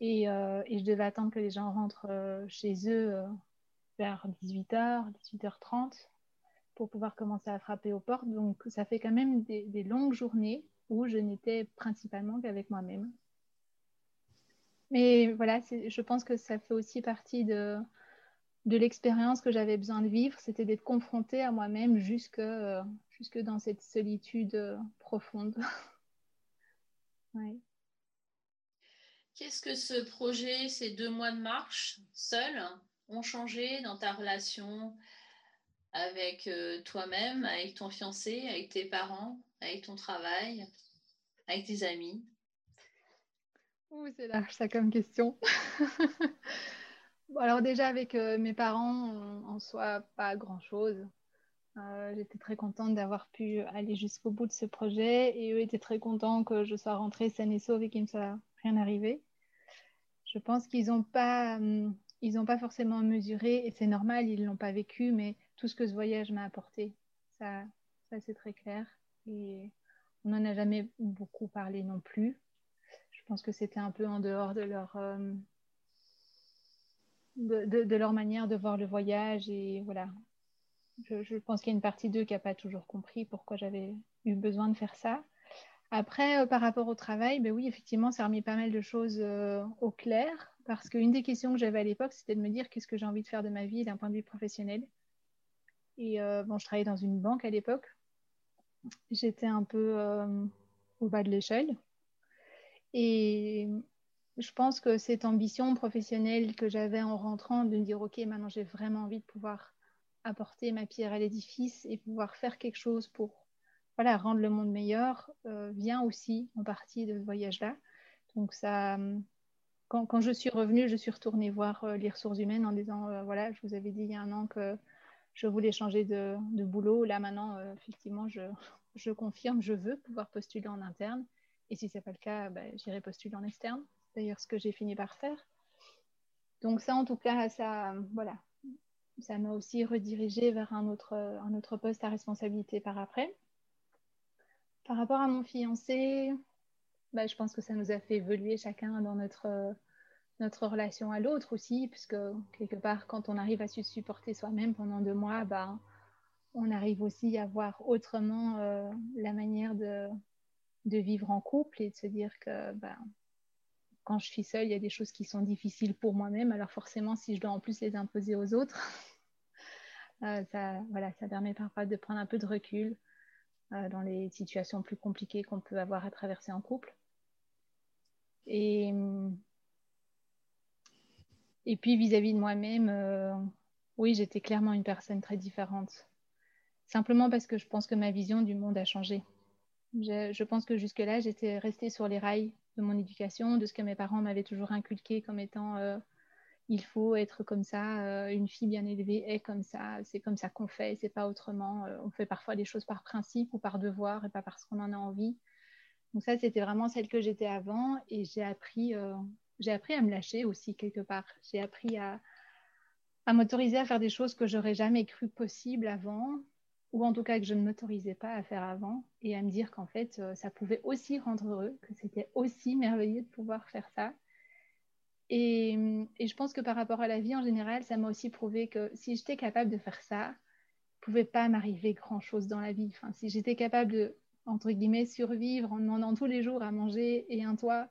Et, et je devais attendre que les gens rentrent chez eux vers 18h, 18h30 pour pouvoir commencer à frapper aux portes. Donc, ça fait quand même des longues journées où je n'étais principalement qu'avec moi-même. Mais voilà, je pense que ça fait aussi partie de, de l'expérience que j'avais besoin de vivre, c'était d'être confrontée à moi-même jusque, euh, jusque dans cette solitude euh, profonde. Qu'est-ce que ce projet, ces deux mois de marche seul, ont changé dans ta relation avec euh, toi-même, avec ton fiancé, avec tes parents, avec ton travail, avec tes amis c'est large ça comme question. alors déjà avec euh, mes parents, en soi, pas grand-chose. Euh, j'étais très contente d'avoir pu aller jusqu'au bout de ce projet et eux étaient très contents que je sois rentrée saine et sauve et qu'il ne soit rien arrivé. Je pense qu'ils n'ont pas, hum, pas forcément mesuré et c'est normal, ils ne l'ont pas vécu, mais tout ce que ce voyage m'a apporté, ça, ça c'est très clair. Et on n'en a jamais beaucoup parlé non plus. Je pense que c'était un peu en dehors de leur, euh, de, leur manière de voir le voyage. Et voilà, je, pense qu'il y a une partie d'eux qui n'a pas toujours compris pourquoi j'avais eu besoin de faire ça. Après, euh, par rapport au travail, ben oui, effectivement, ça a remis pas mal de choses euh, au clair. Parce qu'une des questions que j'avais à l'époque, c'était de me dire qu'est-ce que j'ai envie de faire de ma vie d'un point de vue professionnel. Et bon, je travaillais dans une banque à l'époque. J'étais un peu au bas de l'échelle. Et je pense que cette ambition professionnelle que j'avais en rentrant, de me dire, OK, maintenant j'ai vraiment envie de pouvoir apporter ma pierre à l'édifice et pouvoir faire quelque chose pour voilà, rendre le monde meilleur, euh, vient aussi en partie de ce voyage-là. Donc quand, je suis revenue, je suis retournée voir les ressources humaines en disant voilà, je vous avais dit il y a un an que je voulais changer de, boulot. Là, maintenant, effectivement, je, confirme, je veux pouvoir postuler en interne. Et si ce n'est pas le cas, ben, j'irai postuler en externe. D'ailleurs, ce que j'ai fini par faire. Donc ça, en tout cas, ça, voilà, ça m'a aussi redirigé vers un autre, un autre poste à responsabilité par après. Par rapport à mon fiancé, bah, je pense que ça nous a fait évoluer chacun dans notre, notre relation à l'autre aussi, puisque quelque part, quand on arrive à se supporter soi-même pendant deux mois, bah, on arrive aussi à voir autrement euh, la manière de, vivre en couple et de se dire que bah, quand je suis seule, il y a des choses qui sont difficiles pour moi-même. Alors forcément, si je dois en plus les imposer aux autres, euh, ça, voilà, ça permet parfois de prendre un peu de recul euh, dans les situations plus compliquées qu'on peut avoir à traverser en couple. Et, et puis vis-à-vis de moi-même, euh, oui, j'étais clairement une personne très différente. Simplement parce que je pense que ma vision du monde a changé. Je, pense que jusque-là, j'étais restée sur les rails de mon éducation, de ce que mes parents m'avaient toujours inculqué comme étant euh, il faut être comme ça, euh, une fille bien élevée est comme ça, c'est comme ça qu'on fait, c'est pas autrement. On fait parfois des choses par principe ou par devoir et pas parce qu'on en a envie. Donc ça, c'était vraiment celle que j'étais avant et j'ai appris, j'ai appris à me lâcher aussi quelque part. J'ai appris à, m'autoriser à faire des choses que j'aurais jamais cru possible avant ou en tout cas que je ne m'autorisais pas à faire avant, et à me dire qu'en fait, euh, ça pouvait aussi rendre heureux, que c'était aussi merveilleux de pouvoir faire ça. Et, je pense que par rapport à la vie en général, ça m'a aussi prouvé que si j'étais capable de faire ça, il ne pouvait pas m'arriver grand-chose dans la vie. Enfin, si j'étais capable de, entre guillemets, survivre en demandant tous les jours à manger et un toit,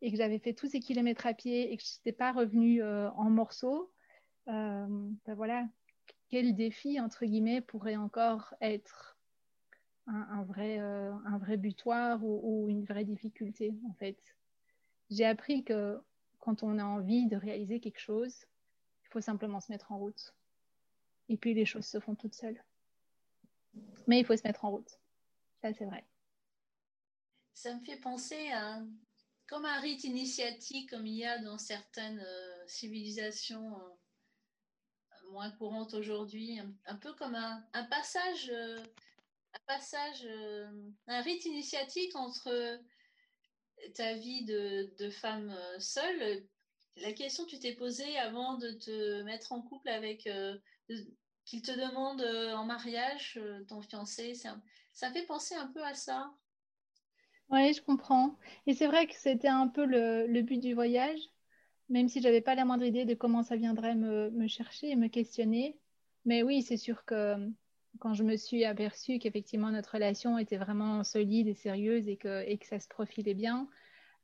et que j'avais fait tous ces kilomètres à pied et que je n'étais pas revenue euh, en morceaux, euh, ben voilà, quel défi, entre guillemets, pourrait encore être un, vrai, euh, un vrai butoir ou, une vraie difficulté, en fait. J'ai appris que quand on a envie de réaliser quelque chose, il faut simplement se mettre en route. Et puis les choses se font toutes seules. Mais il faut se mettre en route. Ça, c'est vrai. Ça me fait penser à comme un rite initiatique, comme il y a dans certaines euh, civilisations euh, moins courante aujourd'hui, un, peu comme un, passage, un passage, euh, un rite initiatique entre ta vie de, femme seule. La question que tu t'es posée avant de te mettre en couple avec, qu'il te demande en mariage ton fiancé, ça fait penser un peu à ça. Oui, je comprends. Et c'est vrai que c'était un peu le but du voyage même si j'avais pas la moindre idée de comment ça viendrait me, chercher et me questionner. Mais oui, c'est sûr que quand je me suis aperçue qu'effectivement notre relation était vraiment solide et sérieuse et que, et que ça se profilait bien,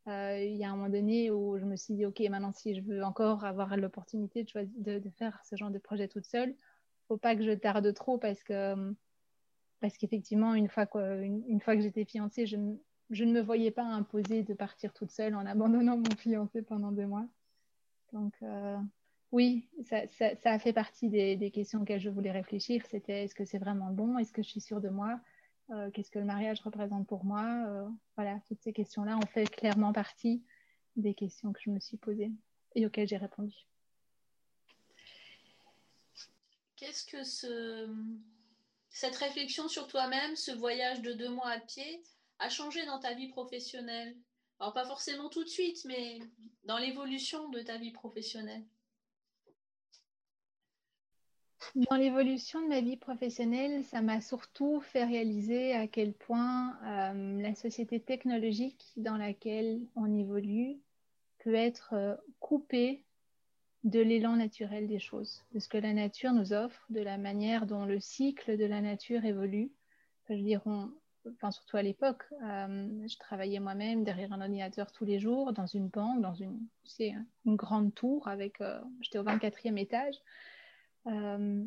euh, il y a un moment donné où je me suis dit, OK, maintenant si je veux encore avoir l'opportunité de, faire ce genre de projet toute seule, faut pas que je tarde trop parce que parce qu'effectivement, une fois, une, fois que j'étais fiancée, je, je ne me voyais pas imposer de partir toute seule en abandonnant mon fiancé pendant deux mois. Donc, euh, oui, ça, a fait partie des, questions auxquelles je voulais réfléchir. C'était est-ce que c'est vraiment bon? Est-ce que je suis sûre de moi? Euh, Qu'est-ce que le mariage représente pour moi? Euh, Voilà, toutes ces questions-là ont fait clairement partie des questions que je me suis posées et auxquelles j'ai répondu. Qu'est-ce que ce, cette réflexion sur toi-même, ce voyage de deux mois à pied, a changé dans ta vie professionnelle alors pas forcément tout de suite, mais dans l'évolution de ta vie professionnelle. Dans l'évolution de ma vie professionnelle, ça m'a surtout fait réaliser à quel point euh, la société technologique dans laquelle on évolue peut être euh, coupée de l'élan naturel des choses, de ce que la nature nous offre, de la manière dont le cycle de la nature évolue. je veux dire, on, enfin surtout à l'époque, euh, je travaillais moi-même derrière un ordinateur tous les jours dans une banque, dans une, une grande tour avec, euh, j'étais au 24e étage. Euh,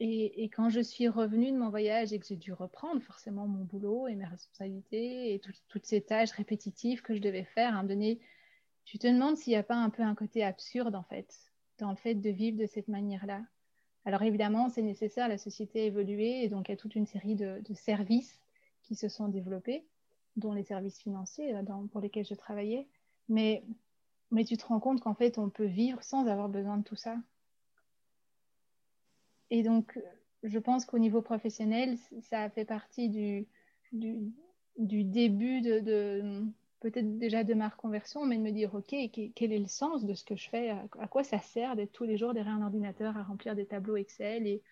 et, quand je suis revenue de mon voyage et que j'ai dû reprendre forcément mon boulot et mes responsabilités et toutes ces tâches répétitives que je devais faire, à un donné, tu te demandes s'il n'y a pas un peu un côté absurde en fait, dans le fait de vivre de cette manière-là. Alors évidemment, c'est nécessaire, la société a évolué et donc il y a toute une série de services qui se sont développés, dont les services financiers euh, pour lesquels je travaillais. Mais tu te rends compte qu'en fait, on peut vivre sans avoir besoin de tout ça. Et donc, je pense qu'au niveau professionnel, ça a fait partie du, du, début de, peut-être déjà de ma reconversion, mais de me dire, OK, quel est le sens de ce que je fais? À quoi ça sert d'être tous les jours derrière un ordinateur à remplir des tableaux Excel et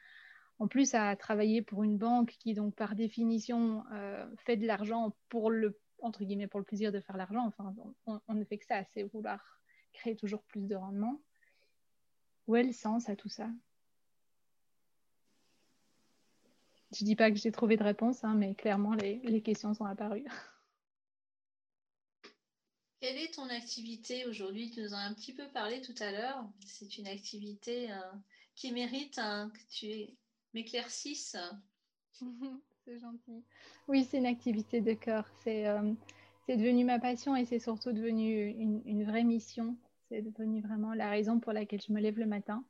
en plus à travailler pour une banque qui, donc, par définition, euh, fait de l'argent pour le, entre guillemets, pour le plaisir de faire l'argent. Enfin, on, ne fait que ça, c'est vouloir créer toujours plus de rendement. Où est le sens à tout ça? Je dis pas que j'ai trouvé de réponse, hein, mais clairement, les, questions sont apparues. Quelle est ton activité aujourd'hui? Tu nous en as un petit peu parlé tout à l'heure. C'est une activité euh, qui mérite que tu m'éclaircisses. c'est gentil. Oui, c'est une activité de cœur. C'est euh, devenu ma passion et c'est surtout devenu une, une vraie mission. C'est devenu vraiment la raison pour laquelle je me lève le matin.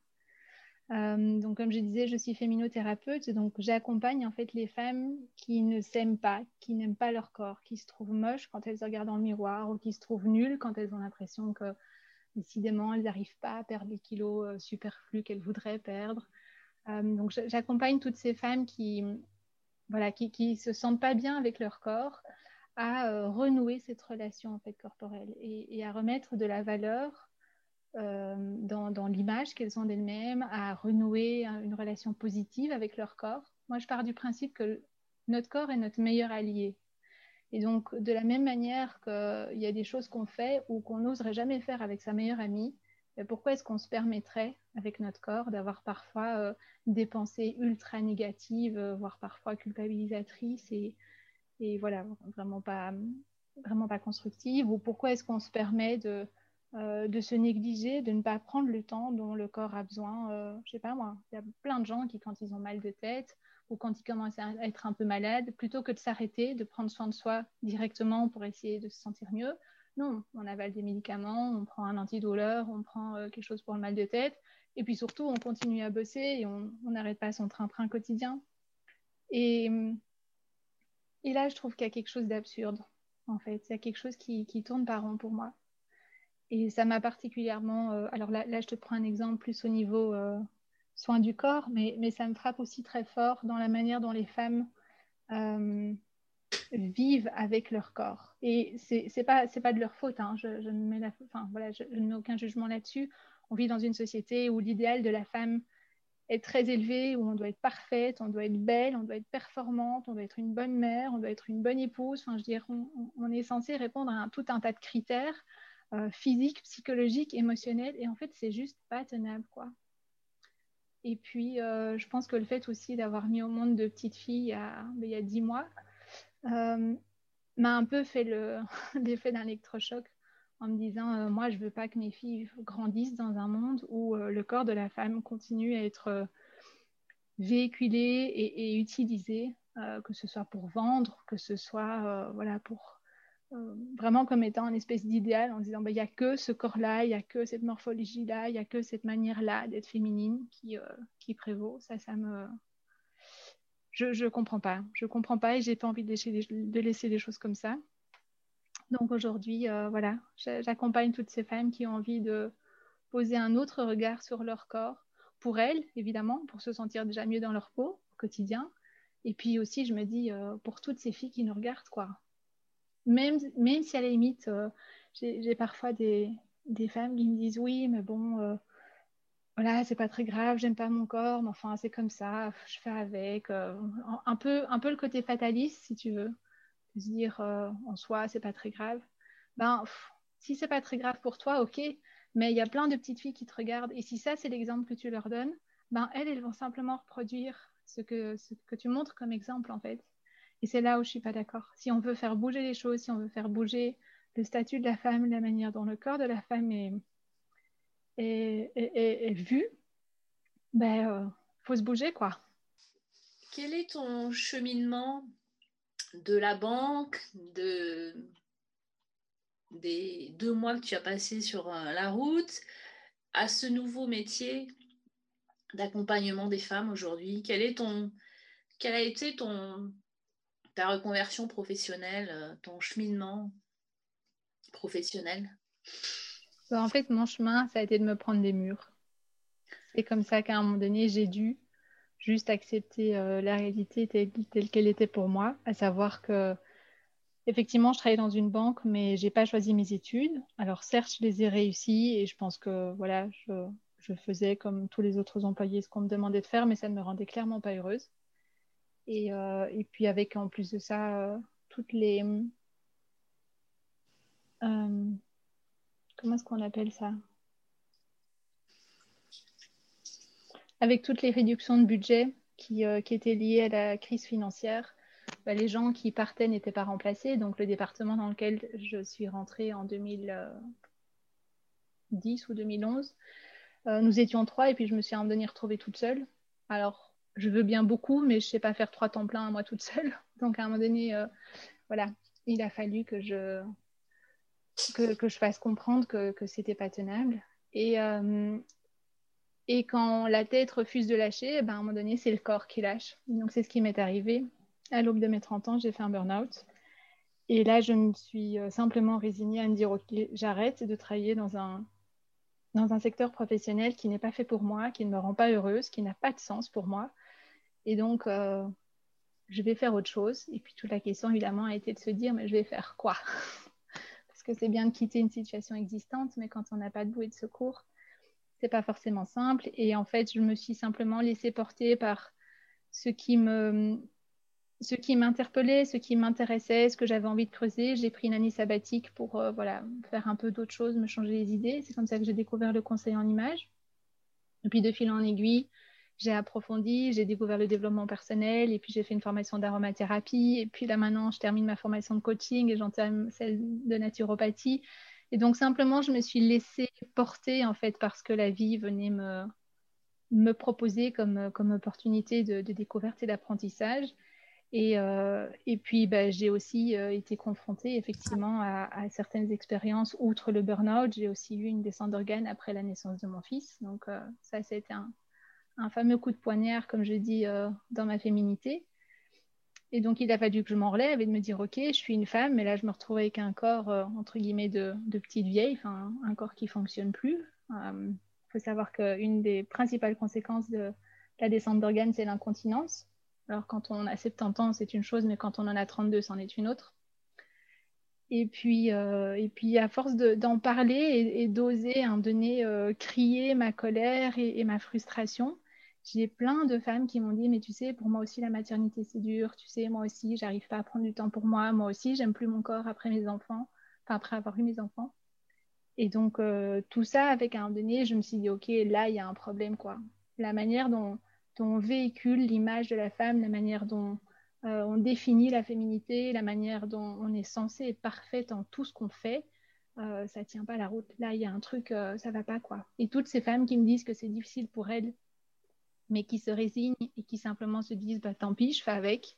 Euh, donc, comme je disais, je suis féminothérapeute, donc j'accompagne en fait les femmes qui ne s'aiment pas, qui n'aiment pas leur corps, qui se trouvent moches quand elles se regardent dans le miroir ou qui se trouvent nulles quand elles ont l'impression que décidément elles n'arrivent pas à perdre les kilos euh, superflus qu'elles voudraient perdre. Euh, donc, j'accompagne toutes ces femmes qui, voilà, qui, se sentent pas bien avec leur corps à renouer cette relation en fait corporelle et, à remettre de la valeur euh, dans, l'image qu'elles ont d'elles-mêmes, à renouer une relation positive avec leur corps. Moi, je pars du principe que notre corps est notre meilleur allié. Et donc, de la même manière qu'il y a des choses qu'on fait ou qu'on n'oserait jamais faire avec sa meilleure amie, pourquoi est-ce qu'on se permettrait avec notre corps d'avoir parfois euh, des pensées ultra négatives, euh, voire parfois culpabilisatrices et, voilà, vraiment pas, vraiment pas constructives? Ou pourquoi est-ce qu'on se permet de, euh, se négliger, de ne pas prendre le temps dont le corps a besoin? Euh, je sais pas moi, il y a plein de gens qui, quand ils ont mal de tête ou quand ils commencent à être un peu malades, plutôt que de s'arrêter, de prendre soin de soi directement pour essayer de se sentir mieux, non, on avale des médicaments, on prend un antidouleur, on prend euh, quelque chose pour le mal de tête, et puis surtout, on continue à bosser et on n'arrête pas son train-train quotidien. Et, là, je trouve qu'il y a quelque chose d'absurde, en fait. Il y a quelque chose qui, tourne par rond pour moi. Et ça m'a particulièrement. Euh, alors là, je te prends un exemple plus au niveau euh, soins du corps, mais, ça me frappe aussi très fort dans la manière dont les femmes vivent avec leur corps. Et c'est n'est pas, pas de leur faute. Hein. Je, je, ne mets enfin, voilà, je, ne mets aucun jugement là-dessus. On vit dans une société où l'idéal de la femme est très élevé, où on doit être parfaite, on doit être belle, on doit être performante, on doit être une bonne mère, on doit être une bonne épouse. Enfin, je veux dire, on, est censé répondre à tout un tas de critères euh, physique, psychologique, émotionnel. Et en fait, c'est juste pas tenable, quoi. Et puis, euh, je pense que le fait aussi d'avoir mis au monde de petites filles il y a, dix mois m'a un peu fait l'effet d'un électrochoc en me disant, moi, je veux pas que mes filles grandissent dans un monde où le corps de la femme continue à être véhiculé et, utilisé, que ce soit pour vendre, que ce soit voilà, pour euh, vraiment comme étant une espèce d'idéal en disant bah, il n'y a que ce corps-là, il n'y a que cette morphologie-là, il n'y a que cette manière-là d'être féminine qui, euh, qui prévaut. Ça, ça me. Je ne comprends pas. Je comprends pas et j'ai pas envie de laisser, de laisser les choses comme ça. Donc aujourd'hui, euh, voilà, j'accompagne toutes ces femmes qui ont envie de poser un autre regard sur leur corps, pour elles, évidemment, pour se sentir déjà mieux dans leur peau au quotidien. Et puis aussi, je me dis, pour toutes ces filles qui nous regardent, quoi même, même si à la limite, euh, j'ai parfois des, des, femmes qui me disent oui, mais bon, euh, voilà, c'est pas très grave, j'aime pas mon corps, mais enfin, c'est comme ça, je fais avec. Euh, un, peu, un peu le côté fataliste, si tu veux, de se dire en soi, c'est pas très grave. Ben, si c'est pas très grave pour toi, ok, mais il y a plein de petites filles qui te regardent, et si ça, c'est l'exemple que tu leur donnes, ben, elles, elles vont simplement reproduire ce que, ce que tu montres comme exemple, en fait. Et c'est là où je suis pas d'accord. Si on veut faire bouger les choses, si on veut faire bouger le statut de la femme, la manière dont le corps de la femme est, est, est, vu, ben, euh, faut se bouger, quoi. Quel est ton cheminement de la banque, de, des deux mois que tu as passé sur euh, la route, à ce nouveau métier d'accompagnement des femmes aujourd'hui? Quel est ton, quel a été ton, ta reconversion professionnelle, euh, ton cheminement professionnel? Bah, En fait, mon chemin, ça a été de me prendre des murs. C'est comme ça qu'à un moment donné, j'ai dû juste accepter euh, la réalité telle, qu'elle était pour moi, à savoir que effectivement, je travaillais dans une banque, mais j'ai pas choisi mes études. Alors certes, je les ai réussies et je pense que voilà, je, faisais comme tous les autres employés ce qu'on me demandait de faire, mais ça ne me rendait clairement pas heureuse. Et, euh, puis avec en plus de ça, euh, toutes les... comment est-ce qu'on appelle ça? Avec toutes les réductions de budget qui, qui étaient liées à la crise financière, bah, les gens qui partaient n'étaient pas remplacés. Donc le département dans lequel je suis rentrée en 2010 ou 2011, nous étions trois et puis je me suis à un moment retrouvée toute seule. Alors je veux bien beaucoup, mais je sais pas faire trois temps plein à moi toute seule. Donc à un moment donné, euh, voilà, il a fallu que je que, je fasse comprendre que que c'était pas tenable. Et euh, et quand la tête refuse de lâcher, eh ben, à un moment donné, c'est le corps qui lâche. Donc c'est ce qui m'est arrivé. À l'aube de mes 30 ans, j'ai fait un burn-out. Et là, je me suis euh, simplement résignée à me dire, OK, j'arrête de travailler dans un, dans un secteur professionnel qui n'est pas fait pour moi, qui ne me rend pas heureuse, qui n'a pas de sens pour moi. Et donc, euh, je vais faire autre chose. Et puis, toute la question, évidemment, a été de se dire, mais je vais faire quoi? que c'est bien de quitter une situation existante, mais quand on n'a pas de bouée de secours, c'est pas forcément simple. Et en fait, je me suis simplement laissée porter par ce qui me ce qui m'interpellait, ce qui m'intéressait, ce que j'avais envie de creuser. J'ai pris une année sabbatique pour euh, voilà, faire un peu d'autres choses, me changer les idées. C'est comme ça que j'ai découvert le conseil en images. Et puis de fil en aiguille, j'ai approfondi, j'ai découvert le développement personnel et puis j'ai fait une formation d'aromathérapie et puis là maintenant je termine ma formation de coaching et j'entame celle de naturopathie. Et donc simplement je me suis laissée porter en fait parce que la vie venait me, me proposer comme, comme opportunité de, découverte et d'apprentissage. Et, euh, et puis bah, j'ai aussi euh, été confrontée effectivement à, certaines expériences outre le burn-out. J'ai aussi eu une descente d'organes après la naissance de mon fils. Donc euh, ça été un un fameux coup de poignard, comme je dis, euh, dans ma féminité. Et donc, il a fallu que je m'en relève et de me dire, OK, je suis une femme, mais là, je me retrouve avec un corps, euh, entre guillemets, de, petite vieille, un corps qui fonctionne plus. Il euh, faut savoir qu'une des principales conséquences de la descente d'organes, c'est l'incontinence. Alors, quand on a 70 ans, c'est une chose, mais quand on en a 32, c'en est une autre. Et puis, et puis à force d'en parler et, d'oser un donné crier ma colère et ma frustration, j'ai plein de femmes qui m'ont dit, mais tu sais, pour moi aussi, la maternité, c'est dur. Tu sais, moi aussi, j'arrive pas à prendre du temps pour moi. Moi aussi, j'aime plus mon corps après mes enfants, enfin, après avoir eu mes enfants. Et donc, euh, tout ça, avec un donné, je me suis dit, OK, là, il y a un problème, quoi. La manière dont, on véhicule l'image de la femme, la manière dont euh, on définit la féminité, la manière dont on est censé être parfaite en tout ce qu'on fait, euh, ça tient pas la route. Là, il y a un truc, euh, ça va pas, quoi. Et toutes ces femmes qui me disent que c'est difficile pour elles mais qui se résignent et qui simplement se disent bah, tant pis, je fais avec.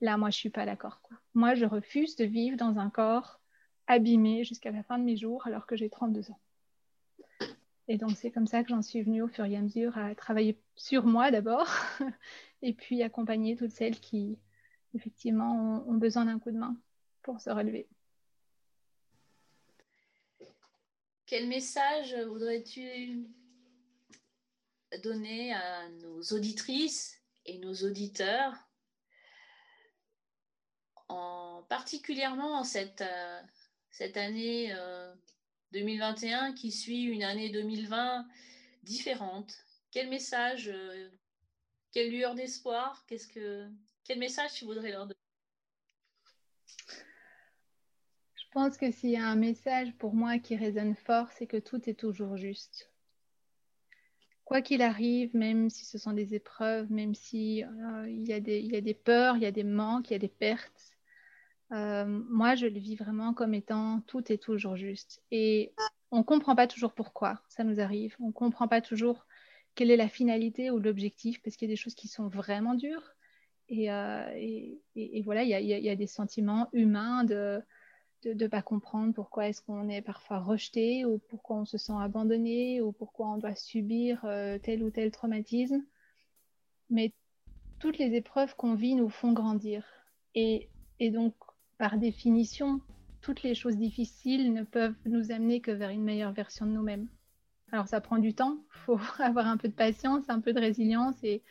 Là, moi, je suis pas d'accord. Moi, je refuse de vivre dans un corps abîmé jusqu'à la fin de mes jours alors que j'ai 32 ans. Et donc, c'est comme ça que j'en suis venue au fur et à mesure à travailler sur moi d'abord et puis accompagner toutes celles qui, effectivement, ont, ont besoin d'un coup de main pour se relever. Quel message voudrais-tu donner à nos auditrices et nos auditeurs, en, particulièrement en cette, euh, année 2021 euh, qui suit une année 2020 différente. Quel message, euh, quelle lueur d'espoir, quel message tu voudrais leur donner? Je pense que s'il y a un message pour moi qui résonne fort, c'est que tout est toujours juste quoi qu'il arrive, même si ce sont des épreuves, même si euh, il, y a des, peurs, il y a des manques, il y a des pertes, euh, moi je le vis vraiment comme étant tout est toujours juste. Et on ne comprend pas toujours pourquoi ça nous arrive. On ne comprend pas toujours quelle est la finalité ou l'objectif, parce qu'il y a des choses qui sont vraiment dures. Et, euh, et, et, voilà, il y, a, il y, a, des sentiments humains de de ne pas comprendre pourquoi est-ce qu'on est parfois rejeté ou pourquoi on se sent abandonné ou pourquoi on doit subir euh, tel ou tel traumatisme. Mais toutes les épreuves qu'on vit nous font grandir. Et, et donc, par définition, toutes les choses difficiles ne peuvent nous amener que vers une meilleure version de nous-mêmes. Alors ça prend du temps, il faut avoir un peu de patience, un peu de résilience et,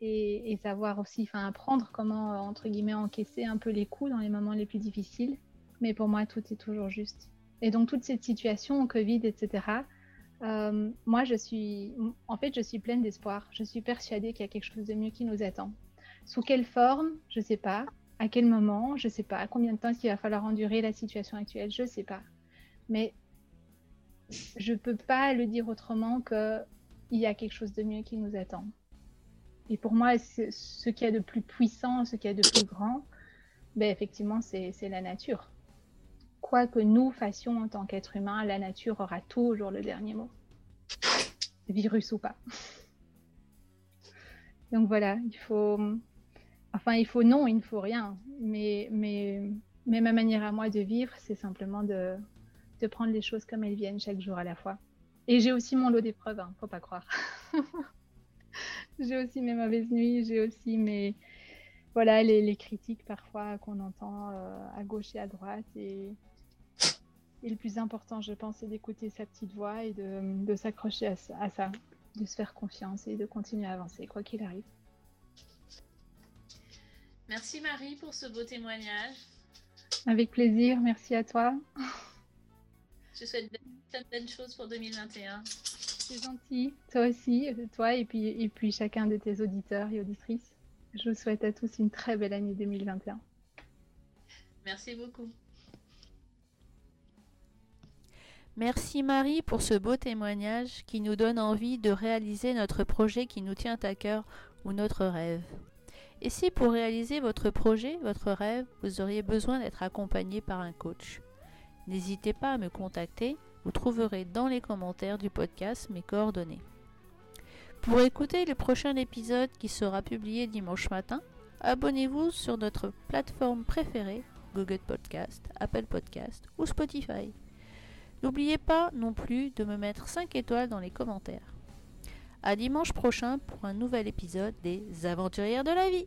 et, savoir aussi enfin, apprendre comment, entre guillemets, encaisser un peu les coups dans les moments les plus difficiles. Mais pour moi, tout est toujours juste. Et donc toute cette situation, Covid, etc., euh, moi, je suis, en fait, je suis pleine d'espoir. Je suis persuadée qu'il y a quelque chose de mieux qui nous attend. Sous quelle forme, je ne sais pas. À quel moment, je ne sais pas. Combien de temps est-ce qu'il va falloir endurer la situation actuelle, je ne sais pas. Mais je ne peux pas le dire autrement qu'il y a quelque chose de mieux qui nous attend. Et pour moi, ce qu'il y a de plus puissant, ce qu'il y a de plus grand, ben effectivement, c'est la nature. Quoi que nous fassions en tant qu'être humain, la nature aura toujours le dernier mot. Virus ou pas. Donc voilà, il faut. Enfin, il faut non, il ne faut rien. Mais, mais, mais ma manière à moi de vivre, c'est simplement de, de prendre les choses comme elles viennent chaque jour à la fois. Et j'ai aussi mon lot d'épreuves, hein, faut pas croire. j'ai aussi mes mauvaises nuits, j'ai aussi mes voilà les, critiques parfois qu'on entend euh, à gauche et à droite et, et, le plus important, je pense, c'est d'écouter sa petite voix et de, de s'accrocher à, à, ça, de se faire confiance et de continuer à avancer quoi qu'il arrive. Merci Marie pour ce beau témoignage. Avec plaisir, merci à toi. Je souhaite plein de bonnes choses pour 2021. C'est gentil. Toi aussi, toi et puis, et puis chacun de tes auditeurs et auditrices. Je vous souhaite à tous une très belle année 2021. Merci beaucoup. Merci Marie pour ce beau témoignage qui nous donne envie de réaliser notre projet qui nous tient à cœur ou notre rêve. Et si pour réaliser votre projet, votre rêve, vous auriez besoin d'être accompagné par un coach N'hésitez pas à me contacter, vous trouverez dans les commentaires du podcast mes coordonnées. Pour écouter le prochain épisode qui sera publié dimanche matin, abonnez-vous sur notre plateforme préférée, Google Podcast, Apple Podcast ou Spotify. N'oubliez pas non plus de me mettre 5 étoiles dans les commentaires. À dimanche prochain pour un nouvel épisode des Aventurières de la vie.